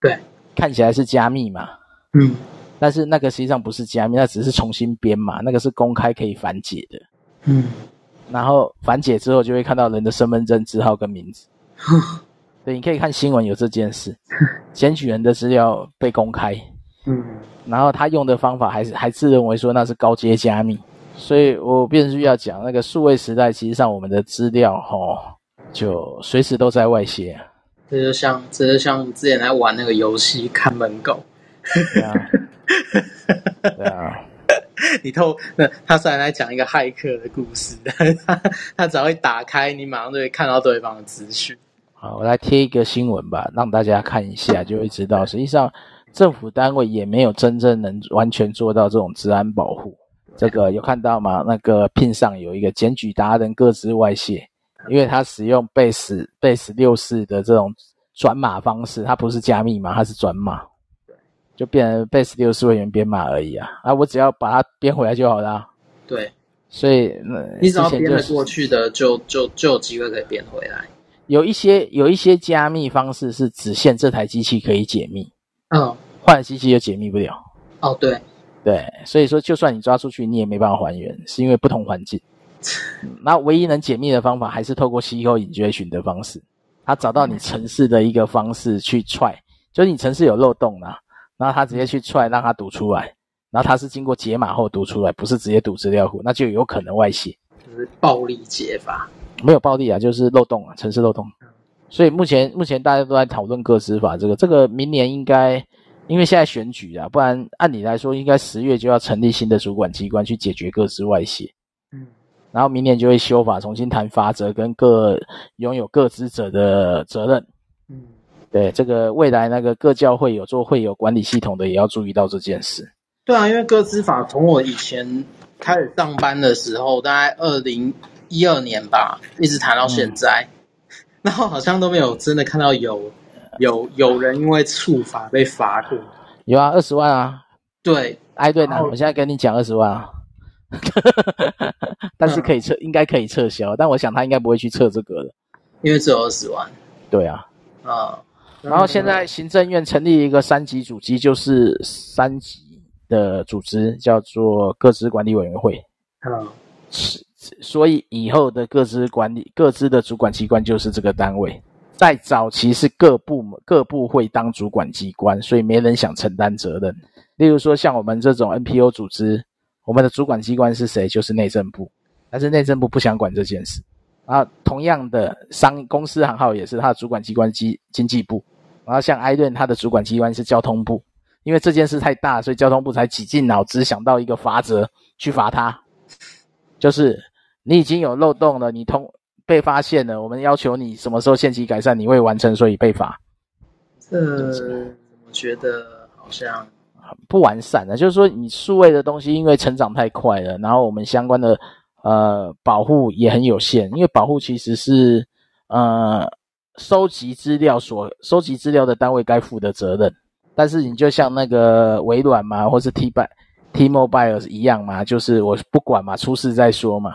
对，看起来是加密嘛？嗯，但是那个实际上不是加密，那只是重新编码，那个是公开可以反解的。嗯，然后反解之后就会看到人的身份证字号跟名字。对，你可以看新闻有这件事，检举人的资料被公开，嗯，然后他用的方法还是还自认为说那是高阶加密，所以我必须要讲那个数位时代，其实上我们的资料哦，就随时都在外泄。这就像这就像之前来玩那个游戏看门狗，对啊，对啊，你偷那他虽然来讲一个骇客的故事，但是他他只要一打开，你马上就会看到对方的资讯。好，我来贴一个新闻吧，让大家看一下，就会知道，实际上政府单位也没有真正能完全做到这种治安保护。这个有看到吗？那个 PIN 上有一个检举达人个资外泄，因为它使用 Base Base 六四的这种转码方式，它不是加密码，它是转码，对就变成 Base 六四位员编码而已啊。啊，我只要把它编回来就好了。对，所以、嗯、你只要编得过去的，就就就有机会可以编回来。有一些有一些加密方式是只限这台机器可以解密，嗯，换了机器就解密不了。哦，对，对，所以说就算你抓出去，你也没办法还原，是因为不同环境。那唯一能解密的方法还是透过 SQL injection 的方式，他找到你城市的一个方式去踹，就是你城市有漏洞啦，然后他直接去踹，让他读出来，然后他是经过解码后读出来，不是直接读资料库，那就有可能外泄，就是暴力解法。没有暴力啊，就是漏洞啊，城市漏洞。所以目前目前大家都在讨论个资法这个，这个明年应该，因为现在选举啊，不然按理来说应该十月就要成立新的主管机关去解决个资外泄。嗯，然后明年就会修法，重新谈法则跟各拥有各职者的责任。嗯，对，这个未来那个各教会有做会有管理系统的也要注意到这件事。对啊，因为各资法从我以前开始上班的时候，大概二零。一二年吧，一直谈到现在，嗯、然后好像都没有真的看到有有有人因为触法被罚过。有啊，二十万啊。对，哎，对呢，我现在跟你讲二十万啊。但是可以撤，嗯、应该可以撤销，但我想他应该不会去撤这个的，因为只有二十万。对啊。啊、嗯。然后现在行政院成立一个三级组织，就是三级的组织，叫做各资管理委员会。嗯。是。所以以后的各资管理、各资的主管机关就是这个单位。在早期是各部门、各部会当主管机关，所以没人想承担责任。例如说，像我们这种 NPO 组织，我们的主管机关是谁？就是内政部。但是内政部不想管这件事。然后，同样的商公司行号也是他的主管机关经经济部。然后像 iRun，他的主管机关是交通部。因为这件事太大，所以交通部才挤尽脑汁想到一个法则去罚他。就是你已经有漏洞了，你通被发现了，我们要求你什么时候限期改善，你未完成，所以被罚。这我觉得好像不完善的，就是说你数位的东西因为成长太快了，然后我们相关的呃保护也很有限，因为保护其实是呃收集资料所收集资料的单位该负的责任，但是你就像那个微软嘛，或是 T 百。T-Mobile 一样嘛，就是我不管嘛，出事再说嘛。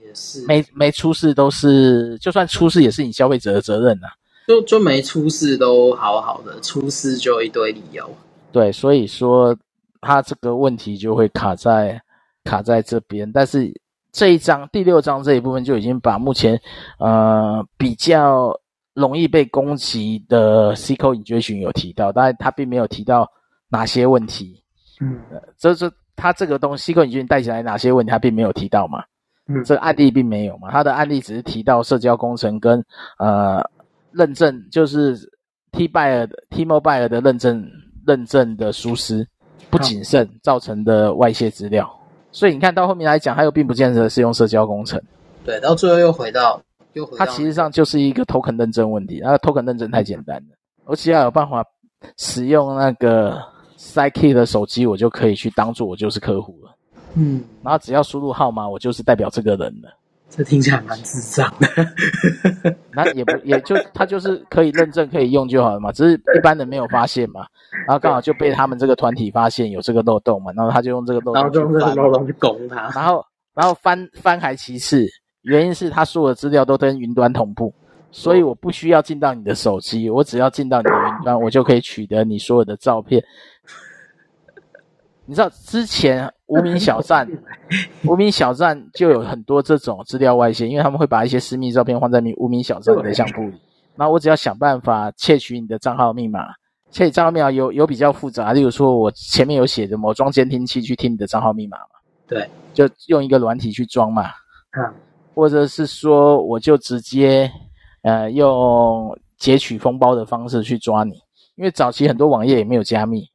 也是，没没出事都是，就算出事也是你消费者的责任呐、啊。就就没出事都好好的，出事就一堆理由。对，所以说他这个问题就会卡在卡在这边。但是这一章第六章这一部分就已经把目前呃比较容易被攻击的 SQL injection 有提到，但是他并没有提到哪些问题。嗯，这这他这个东西 SQL injection 带起来哪些问题，他并没有提到嘛。嗯，这个案例并没有嘛，他的案例只是提到社交工程跟呃认证，就是 T-Buyer 的 T-Mobile 的认证认证的疏失不谨慎造成的外泄资料，所以你看到后面来讲，它又并不见得是用社交工程，对，到最后又回到又回到，它其实上就是一个 Token 认证问题，那个 Token 认证太简单了，我只要有办法使用那个 Sidekick 的手机，我就可以去当做我就是客户了。嗯，然后只要输入号码，我就是代表这个人了。这听起来蛮智障的。那也不也就他就是可以认证可以用就好了嘛，只是一般人没有发现嘛。然后刚好就被他们这个团体发现有这个漏洞嘛，然后他就用这个漏洞，然后就用这个漏洞去攻他。然后然后翻翻还其次，原因是他所有的资料都跟云端同步，所以我不需要进到你的手机，我只要进到你的云端，我就可以取得你所有的照片。你知道之前无名小站，无名小站就有很多这种资料外泄，因为他们会把一些私密照片放在无名小站的相簿里。那我只要想办法窃取你的账号密码，窃取账号密码有有比较复杂，例如说我前面有写着某装监听器去听你的账号密码嘛，对，就用一个软体去装嘛，嗯，或者是说我就直接呃用截取封包的方式去抓你，因为早期很多网页也没有加密。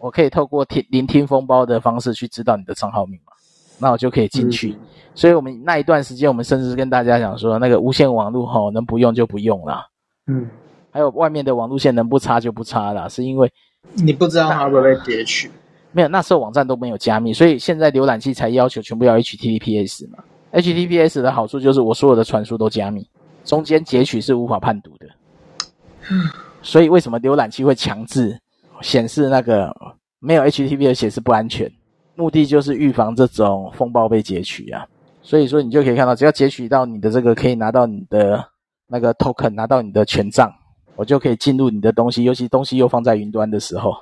我可以透过听聆听风包的方式去知道你的账号密码，那我就可以进去。嗯、所以，我们那一段时间，我们甚至跟大家讲说，那个无线网络吼能不用就不用啦。嗯，还有外面的网路线能不插就不插啦，是因为你不知道它会不会截取。没有，那时候网站都没有加密，所以现在浏览器才要求全部要 HTTPS 嘛。HTTPS 的好处就是我所有的传输都加密，中间截取是无法判读的。嗯，所以为什么浏览器会强制？显示那个没有 HTTP 的显示不安全，目的就是预防这种风暴被截取啊。所以说你就可以看到，只要截取到你的这个，可以拿到你的那个 token，拿到你的权杖，我就可以进入你的东西。尤其东西又放在云端的时候，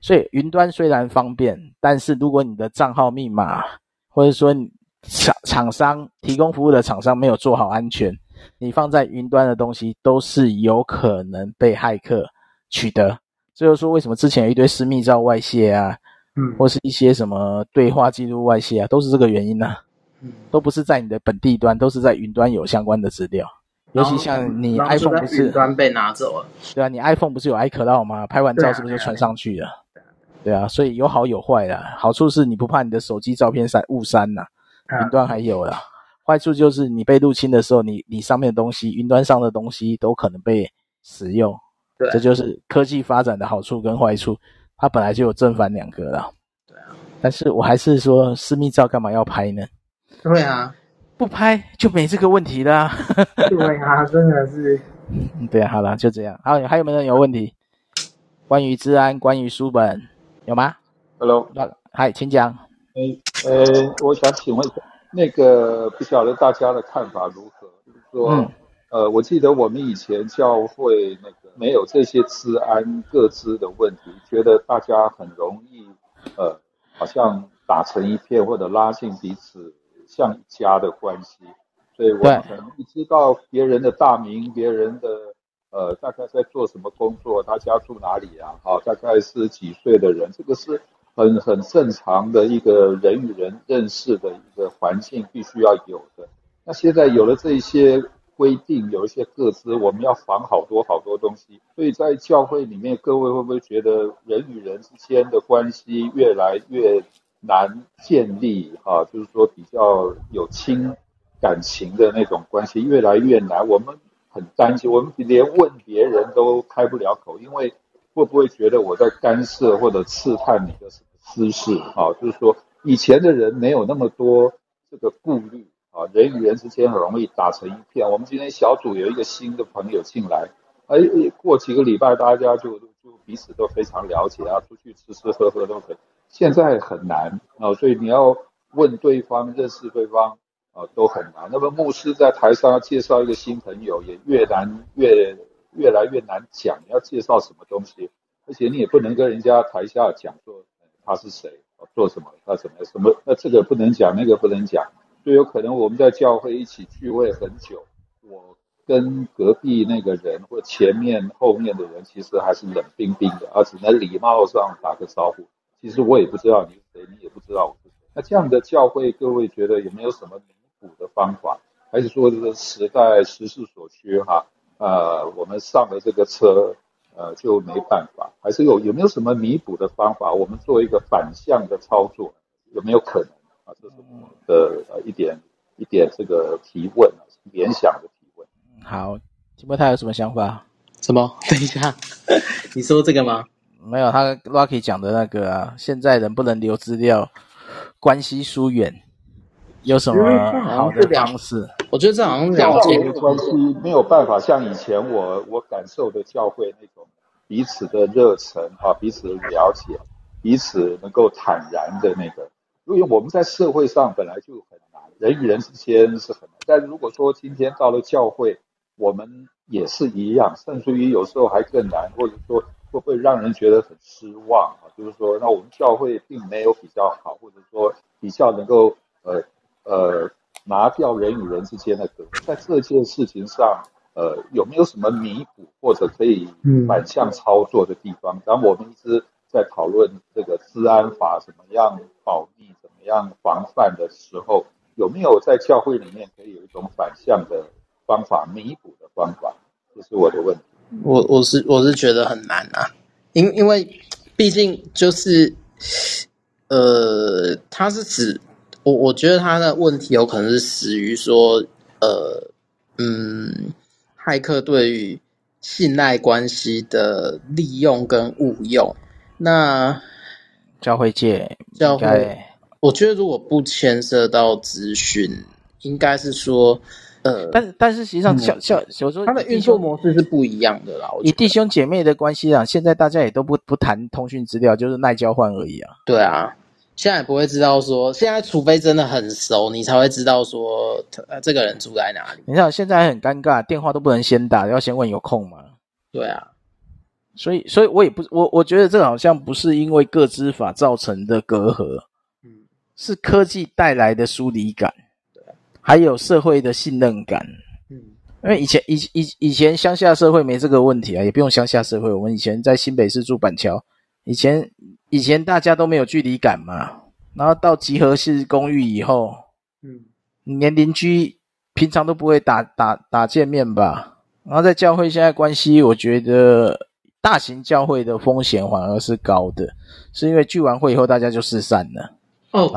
所以云端虽然方便，但是如果你的账号密码或者说厂厂商提供服务的厂商没有做好安全，你放在云端的东西都是有可能被骇客取得。这就是说，为什么之前有一堆私密照外泄啊，嗯，或是一些什么对话记录外泄啊，都是这个原因呢、啊，嗯，都不是在你的本地端，都是在云端有相关的资料。尤其像你 iPhone 不是云端被拿走了，对啊，你 iPhone 不是有 iCloud 吗？拍完照是不是就传上去了？对啊，所以有好有坏啦。好处是你不怕你的手机照片删误删呐，云端还有啦。坏处就是你被入侵的时候，你你上面的东西，云端上的东西都可能被使用。对，这就是科技发展的好处跟坏处，它本来就有正反两个了。对啊，但是我还是说，私密照干嘛要拍呢？对啊，不拍就没这个问题啦。对啊，真的是。对啊，好了，就这样。还有还有没有人有问题？关于治安，关于书本，有吗？Hello，嗨，请讲。呃，呃，我想请问一下，那个不晓得大家的看法如何？就是说。嗯呃，我记得我们以前教会那个没有这些治安各自的问题，觉得大家很容易，呃，好像打成一片或者拉近彼此像家的关系，所以我们很容易知道别人的大名，别人的呃大概在做什么工作，他家住哪里啊？好，大概是几岁的人，这个是很很正常的一个人与人认识的一个环境必须要有的。那现在有了这些。规定有一些个资，我们要防好多好多东西，所以在教会里面，各位会不会觉得人与人之间的关系越来越难建立？哈，就是说比较有亲感情的那种关系越来越难。我们很担心，我们连问别人都开不了口，因为会不会觉得我在干涉或者刺探你的私事？哈，就是说以前的人没有那么多这个顾虑。啊，人与人之间很容易打成一片。我们今天小组有一个新的朋友进来，哎，过几个礼拜大家就就彼此都非常了解啊，出去吃吃喝喝都可以。现在很难啊，所以你要问对方、认识对方啊，都很难。那么牧师在台上要介绍一个新朋友，也越难越越来越难讲。要介绍什么东西？而且你也不能跟人家台下讲说，他是谁，做什么，他怎么什么，那这个不能讲，那个不能讲，就有可能我们在教会一起聚会很久，我跟隔壁那个人或前面后面的人，其实还是冷冰冰的，而只能礼貌上打个招呼。其实我也不知道你是谁，你也不知道我是谁。那这样的教会，各位觉得有没有什么弥补的方法？还是说这个时代时势所趋哈？呃，我们上了这个车，呃，就没办法？还是有有没有什么弥补的方法？我们做一个反向的操作，有没有可能啊？这是我的呃一点一点这个提问啊，联想的提问。好，提莫他有什么想法？什么？等一下，你说这个吗？没有，他 Rocky 讲的那个啊，现在人不能留资料。关系疏远有什么好的方式？我觉得这好像两件关系没有办法像以前我我感受的教会那种彼此的热忱啊，彼此的了解，彼此能够坦然的那个。因为我们在社会上本来就很难，人与人之间是很难。但如果说今天到了教会，我们也是一样，甚至于有时候还更难，或者说会不会让人觉得很失望啊？就是说，那我们教会并没有比较好，或者说比较能够呃呃拿掉人与人之间的隔阂，在这件事情上，呃有没有什么弥补或者可以反向操作的地方？当我们一直在讨论这个治安法怎么样保密、怎么样防范的时候，有没有在教会里面可以有一种反向的方法、弥补的方法？这是我的问题。我我是我是觉得很难啊，因因为。毕竟就是，呃，他是指我，我觉得他的问题有可能是始于说，呃，嗯，骇客对于信赖关系的利用跟误用。那教会界，教会，我觉得如果不牵涉到资讯，应该是说。呃，但但是实际上，像像有时候他的运作模式是不一样的啦。以弟兄姐妹的关系啊，现在大家也都不不谈通讯资料，就是耐交换而已啊。对啊，现在也不会知道说，现在除非真的很熟，你才会知道说，呃，这个人住在哪里。你看现在很尴尬，电话都不能先打，要先问有空吗？对啊，所以所以我也不我我觉得这好像不是因为各资法造成的隔阂，嗯，是科技带来的疏离感。还有社会的信任感，嗯，因为以前以以以前乡下社会没这个问题啊，也不用乡下社会。我们以前在新北市住板桥，以前以前大家都没有距离感嘛。然后到集合式公寓以后，嗯，你连邻居平常都不会打打打见面吧？然后在教会现在关系，我觉得大型教会的风险反而是高的，是因为聚完会以后大家就四散了。哦，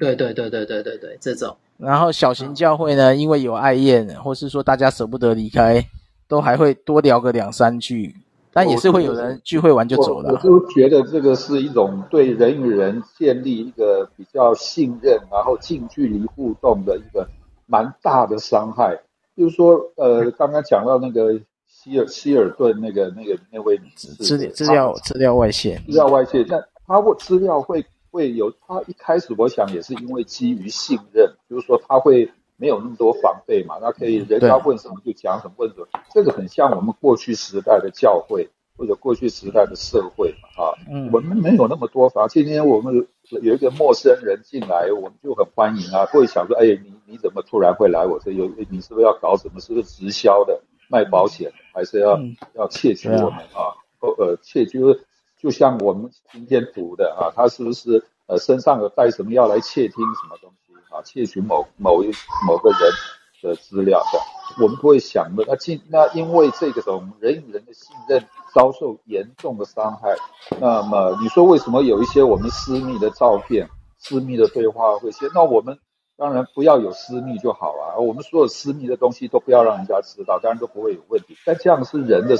对对对对对对对对，这种。然后小型教会呢，因为有爱宴，或是说大家舍不得离开，都还会多聊个两三句，但也是会有人聚会完就走了。我，我，我都觉得这个是一种对人与人建立一个比较信任，然后近距离互动的一个蛮大的伤害。就是说，呃，刚刚讲到那个希尔希尔顿那个那个那位女士，资资料资料外泄，资料外泄，那他会资料会。会有他一开始，我想也是因为基于信任，就是说他会没有那么多防备嘛，那可以人家问什么就讲什么，问什么，这个很像我们过去时代的教会或者过去时代的社会嘛，啊，我们没有那么多防。今天我们有一个陌生人进来，我们就很欢迎啊，不会想说，哎，你你怎么突然会来我这？有你是不是要搞什么？是不是直销的卖保险，还是要要窃取我们啊？呃，窃取。就像我们今天读的啊，他是不是呃身上有带什么药来窃听什么东西啊？窃取某某一某个人的资料的，我们不会想的。那进那因为这个种人与人的信任遭受严重的伤害，那么你说为什么有一些我们私密的照片、私密的对话会先？那我们当然不要有私密就好啊。我们所有私密的东西都不要让人家知道，当然都不会有问题。但这样是人的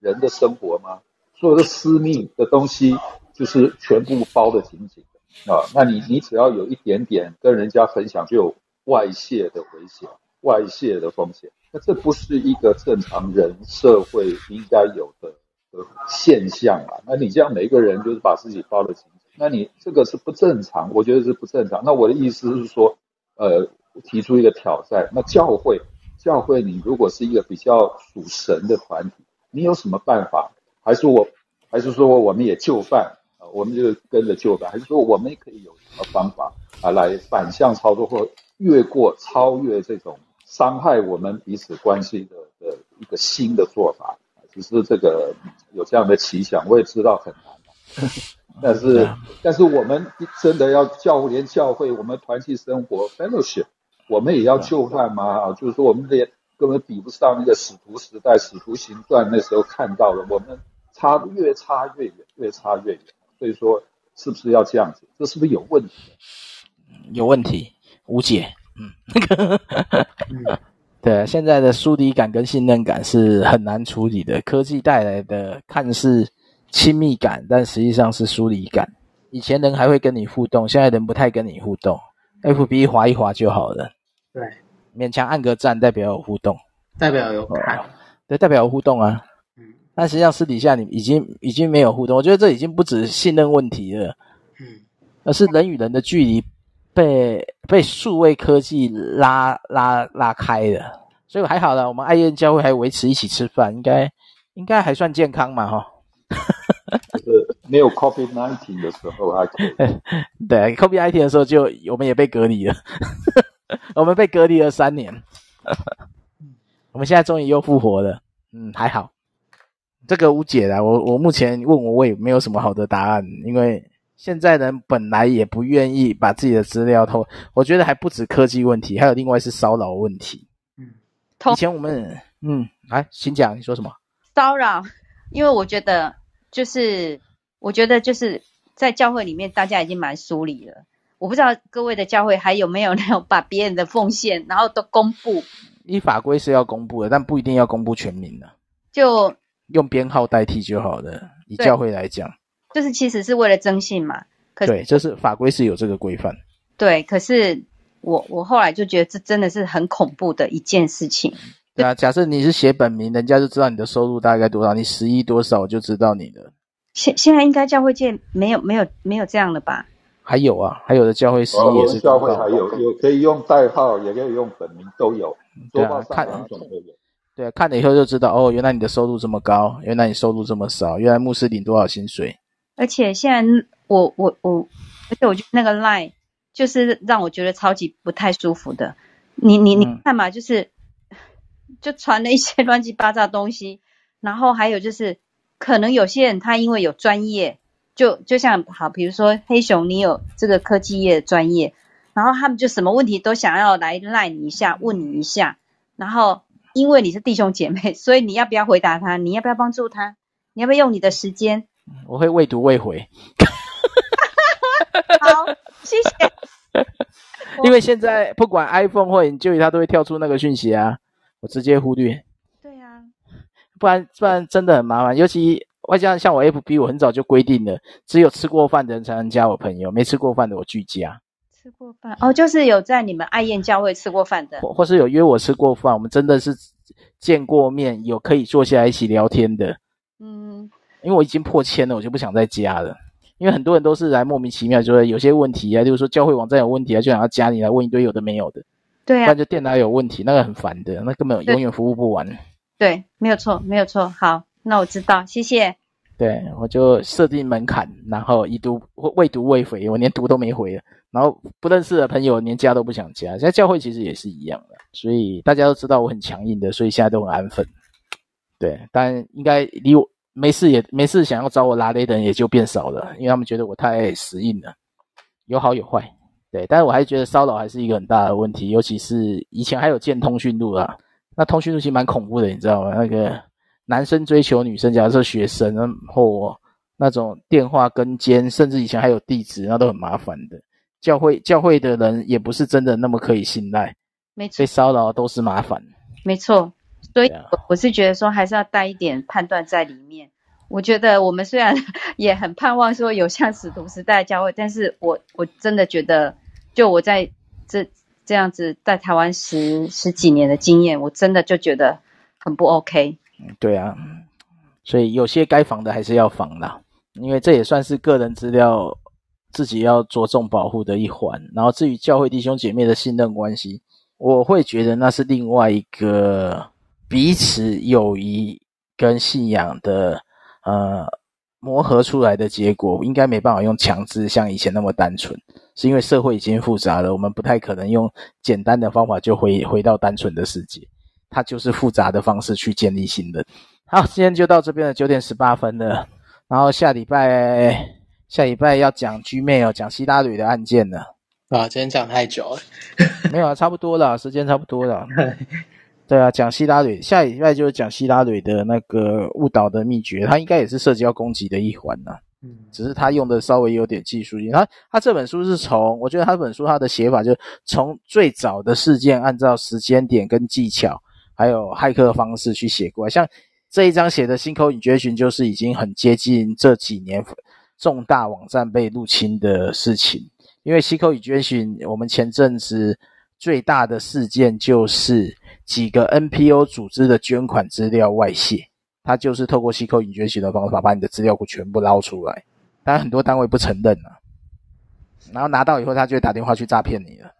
人的生活吗？所有的私密的东西，就是全部包得紧紧的啊！那你你只要有一点点跟人家分享，就有外泄的危险、外泄的风险。那这不是一个正常人社会应该有的的现象啊！那你这样每一个人就是把自己包得紧紧，那你这个是不正常，我觉得是不正常。那我的意思是说，呃，提出一个挑战。那教会，教会，你如果是一个比较属神的团体，你有什么办法？还是我，还是说我们也就范啊？我们就跟着就范，还是说我们也可以有什么方法啊来反向操作或越过超越这种伤害我们彼此关系的的一个新的做法？只是这个有这样的奇想，我也知道很难，但是但是我们真的要教连教会我们团体生活 fellowship，我们也要就范嘛？啊，就是说我们连根本比不上那个使徒时代、使徒行传那时候看到的，我们差越差越远，越差越远。所以说，是不是要这样子？这是不是有问题？有问题，无解。嗯。对，现在的疏离感跟信任感是很难处理的。科技带来的看似亲密感，但实际上是疏离感。以前人还会跟你互动，现在人不太跟你互动。FB 划一划就好了。对，勉强按个赞代表有互动，代表有看，对，代表有互动啊。嗯，但实际上私底下你已经已经没有互动。我觉得这已经不只是信任问题了，嗯，而是人与人的距离。被被数位科技拉拉拉开了，所以还好了。我们爱燕教会还维持一起吃饭，应该应该还算健康嘛，哈。就是没有 COVID nineteen 的时候还可以。对，COVID nineteen 的时候就我们也被隔离了，我们被隔离了三年。我们现在终于又复活了，嗯，还好。这个无解了，我我目前问我我也没有什么好的答案，因为。现在人本来也不愿意把自己的资料偷，我觉得还不止科技问题，还有另外是骚扰问题。嗯，以前我们嗯，来，请讲，你说什么？骚扰，因为我觉得就是，我觉得就是在教会里面，大家已经蛮疏离了。我不知道各位的教会还有没有那种 把别人的奉献然后都公布。依法规是要公布的，但不一定要公布全名的，就用编号代替就好了。以教会来讲。就是其实是为了征信嘛，可对，就是法规是有这个规范。对，可是我我后来就觉得这真的是很恐怖的一件事情。对啊，假设你是写本名，人家就知道你的收入大概多少，你十亿多少，我就知道你的。现现在应该教会界没有没有没有这样的吧？还有啊，还有的教会十亿也是、哦、教会还有有可以用代号，也可以用本名，都有。对啊，看两种都有。对啊，看了以后就知道哦，原来你的收入这么高，原来你收入这么少，原来牧师领多少薪水。而且现在我我我，而且我觉得那个 line 就是让我觉得超级不太舒服的。你你你看嘛，就是就传了一些 乱七八糟的东西，然后还有就是可能有些人他因为有专业，就就像好，比如说黑熊，你有这个科技业的专业，然后他们就什么问题都想要来赖你一下，问你一下，然后因为你是弟兄姐妹，所以你要不要回答他？你要不要帮助他？你要不要用你的时间？我会未读未回。好，谢谢。因为现在不管 iPhone 或 Android，它都会跳出那个讯息啊，我直接忽略。对啊，不然不然真的很麻烦。尤其外加像我 FB，我很早就规定了，只有吃过饭的人才能加我朋友，没吃过饭的我拒加。吃过饭哦，就是有在你们爱宴教会吃过饭的，或或是有约我吃过饭，我们真的是见过面，有可以坐下来一起聊天的。嗯。因为我已经破千了，我就不想再加了。因为很多人都是来莫名其妙，就是有些问题啊，就是说教会网站有问题啊，就想要加你来问一堆有的没有的。对啊，不然就电脑有问题，那个很烦的，那根本永远服务不完。对，对，没有错，没有错。好，那我知道，谢谢。对，我就设定门槛，然后已读未读未回，我连读都没回了。然后不认识的朋友连加都不想加。现在教会其实也是一样的，所以大家都知道我很强硬的，所以现在都很安分。对，但应该离我。没事也没事，想要找我拉雷的人也就变少了，因为他们觉得我太死硬了，有好有坏，对，但是我还是觉得骚扰还是一个很大的问题，尤其是以前还有建通讯录啊，那通讯录其实蛮恐怖的，你知道吗？那个男生追求女生，假如说学生，然后那种电话跟监，甚至以前还有地址，那都很麻烦的。教会教会的人也不是真的那么可以信赖，没错，被骚扰都是麻烦，没错。所以，我我是觉得说，还是要带一点判断在里面。我觉得我们虽然 也很盼望说有像使徒时代的教会，但是我我真的觉得，就我在这这样子在台湾十十几年的经验，我真的就觉得很不 OK。对啊，所以有些该防的还是要防啦，因为这也算是个人资料自己要着重保护的一环。然后至于教会弟兄姐妹的信任关系，我会觉得那是另外一个。彼此友谊跟信仰的呃磨合出来的结果，应该没办法用强制像以前那么单纯，是因为社会已经复杂了，我们不太可能用简单的方法就回回到单纯的世界，它就是复杂的方式去建立新的。好，今天就到这边了，九点十八分了，然后下礼拜下礼拜要讲 Gmail，讲希拉里的案件了。啊，今天讲太久了，没有啊，差不多了，时间差不多了。对啊，讲希拉蕊，下礼拜就是讲希拉蕊的那个误导的秘诀，它应该也是涉及到攻击的一环呐、啊。嗯，只是他用的稍微有点技术性。他他这本书是从，我觉得他这本书他的写法就是从最早的事件，按照时间点跟技巧，还有骇客方式去写过来。像这一章写的 Sinkhole Injection，就是已经很接近这几年重大网站被入侵的事情。因为 Sinkhole Injection，我们前阵子最大的事件就是。几个 NPO 组织的捐款资料外泄，他就是透过 Sinkhole Injection 的方法把你的资料库全部捞出来，但很多单位不承认啊，然后拿到以后，他就会打电话去诈骗你了，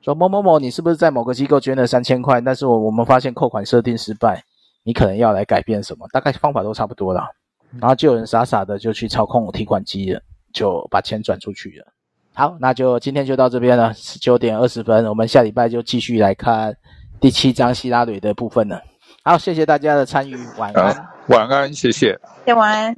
说某某某，你是不是在某个机构捐了三千块？但是我我们发现扣款设定失败，你可能要来改变什么？大概方法都差不多了，然后就有人傻傻的就去操控提款机了，就把钱转出去了。好，那就今天就到这边了，十九点二十分，我们下礼拜就继续来看。第七章希拉蕊的部分呢？好，谢谢大家的参与，晚安，晚安，谢谢，谢晚安。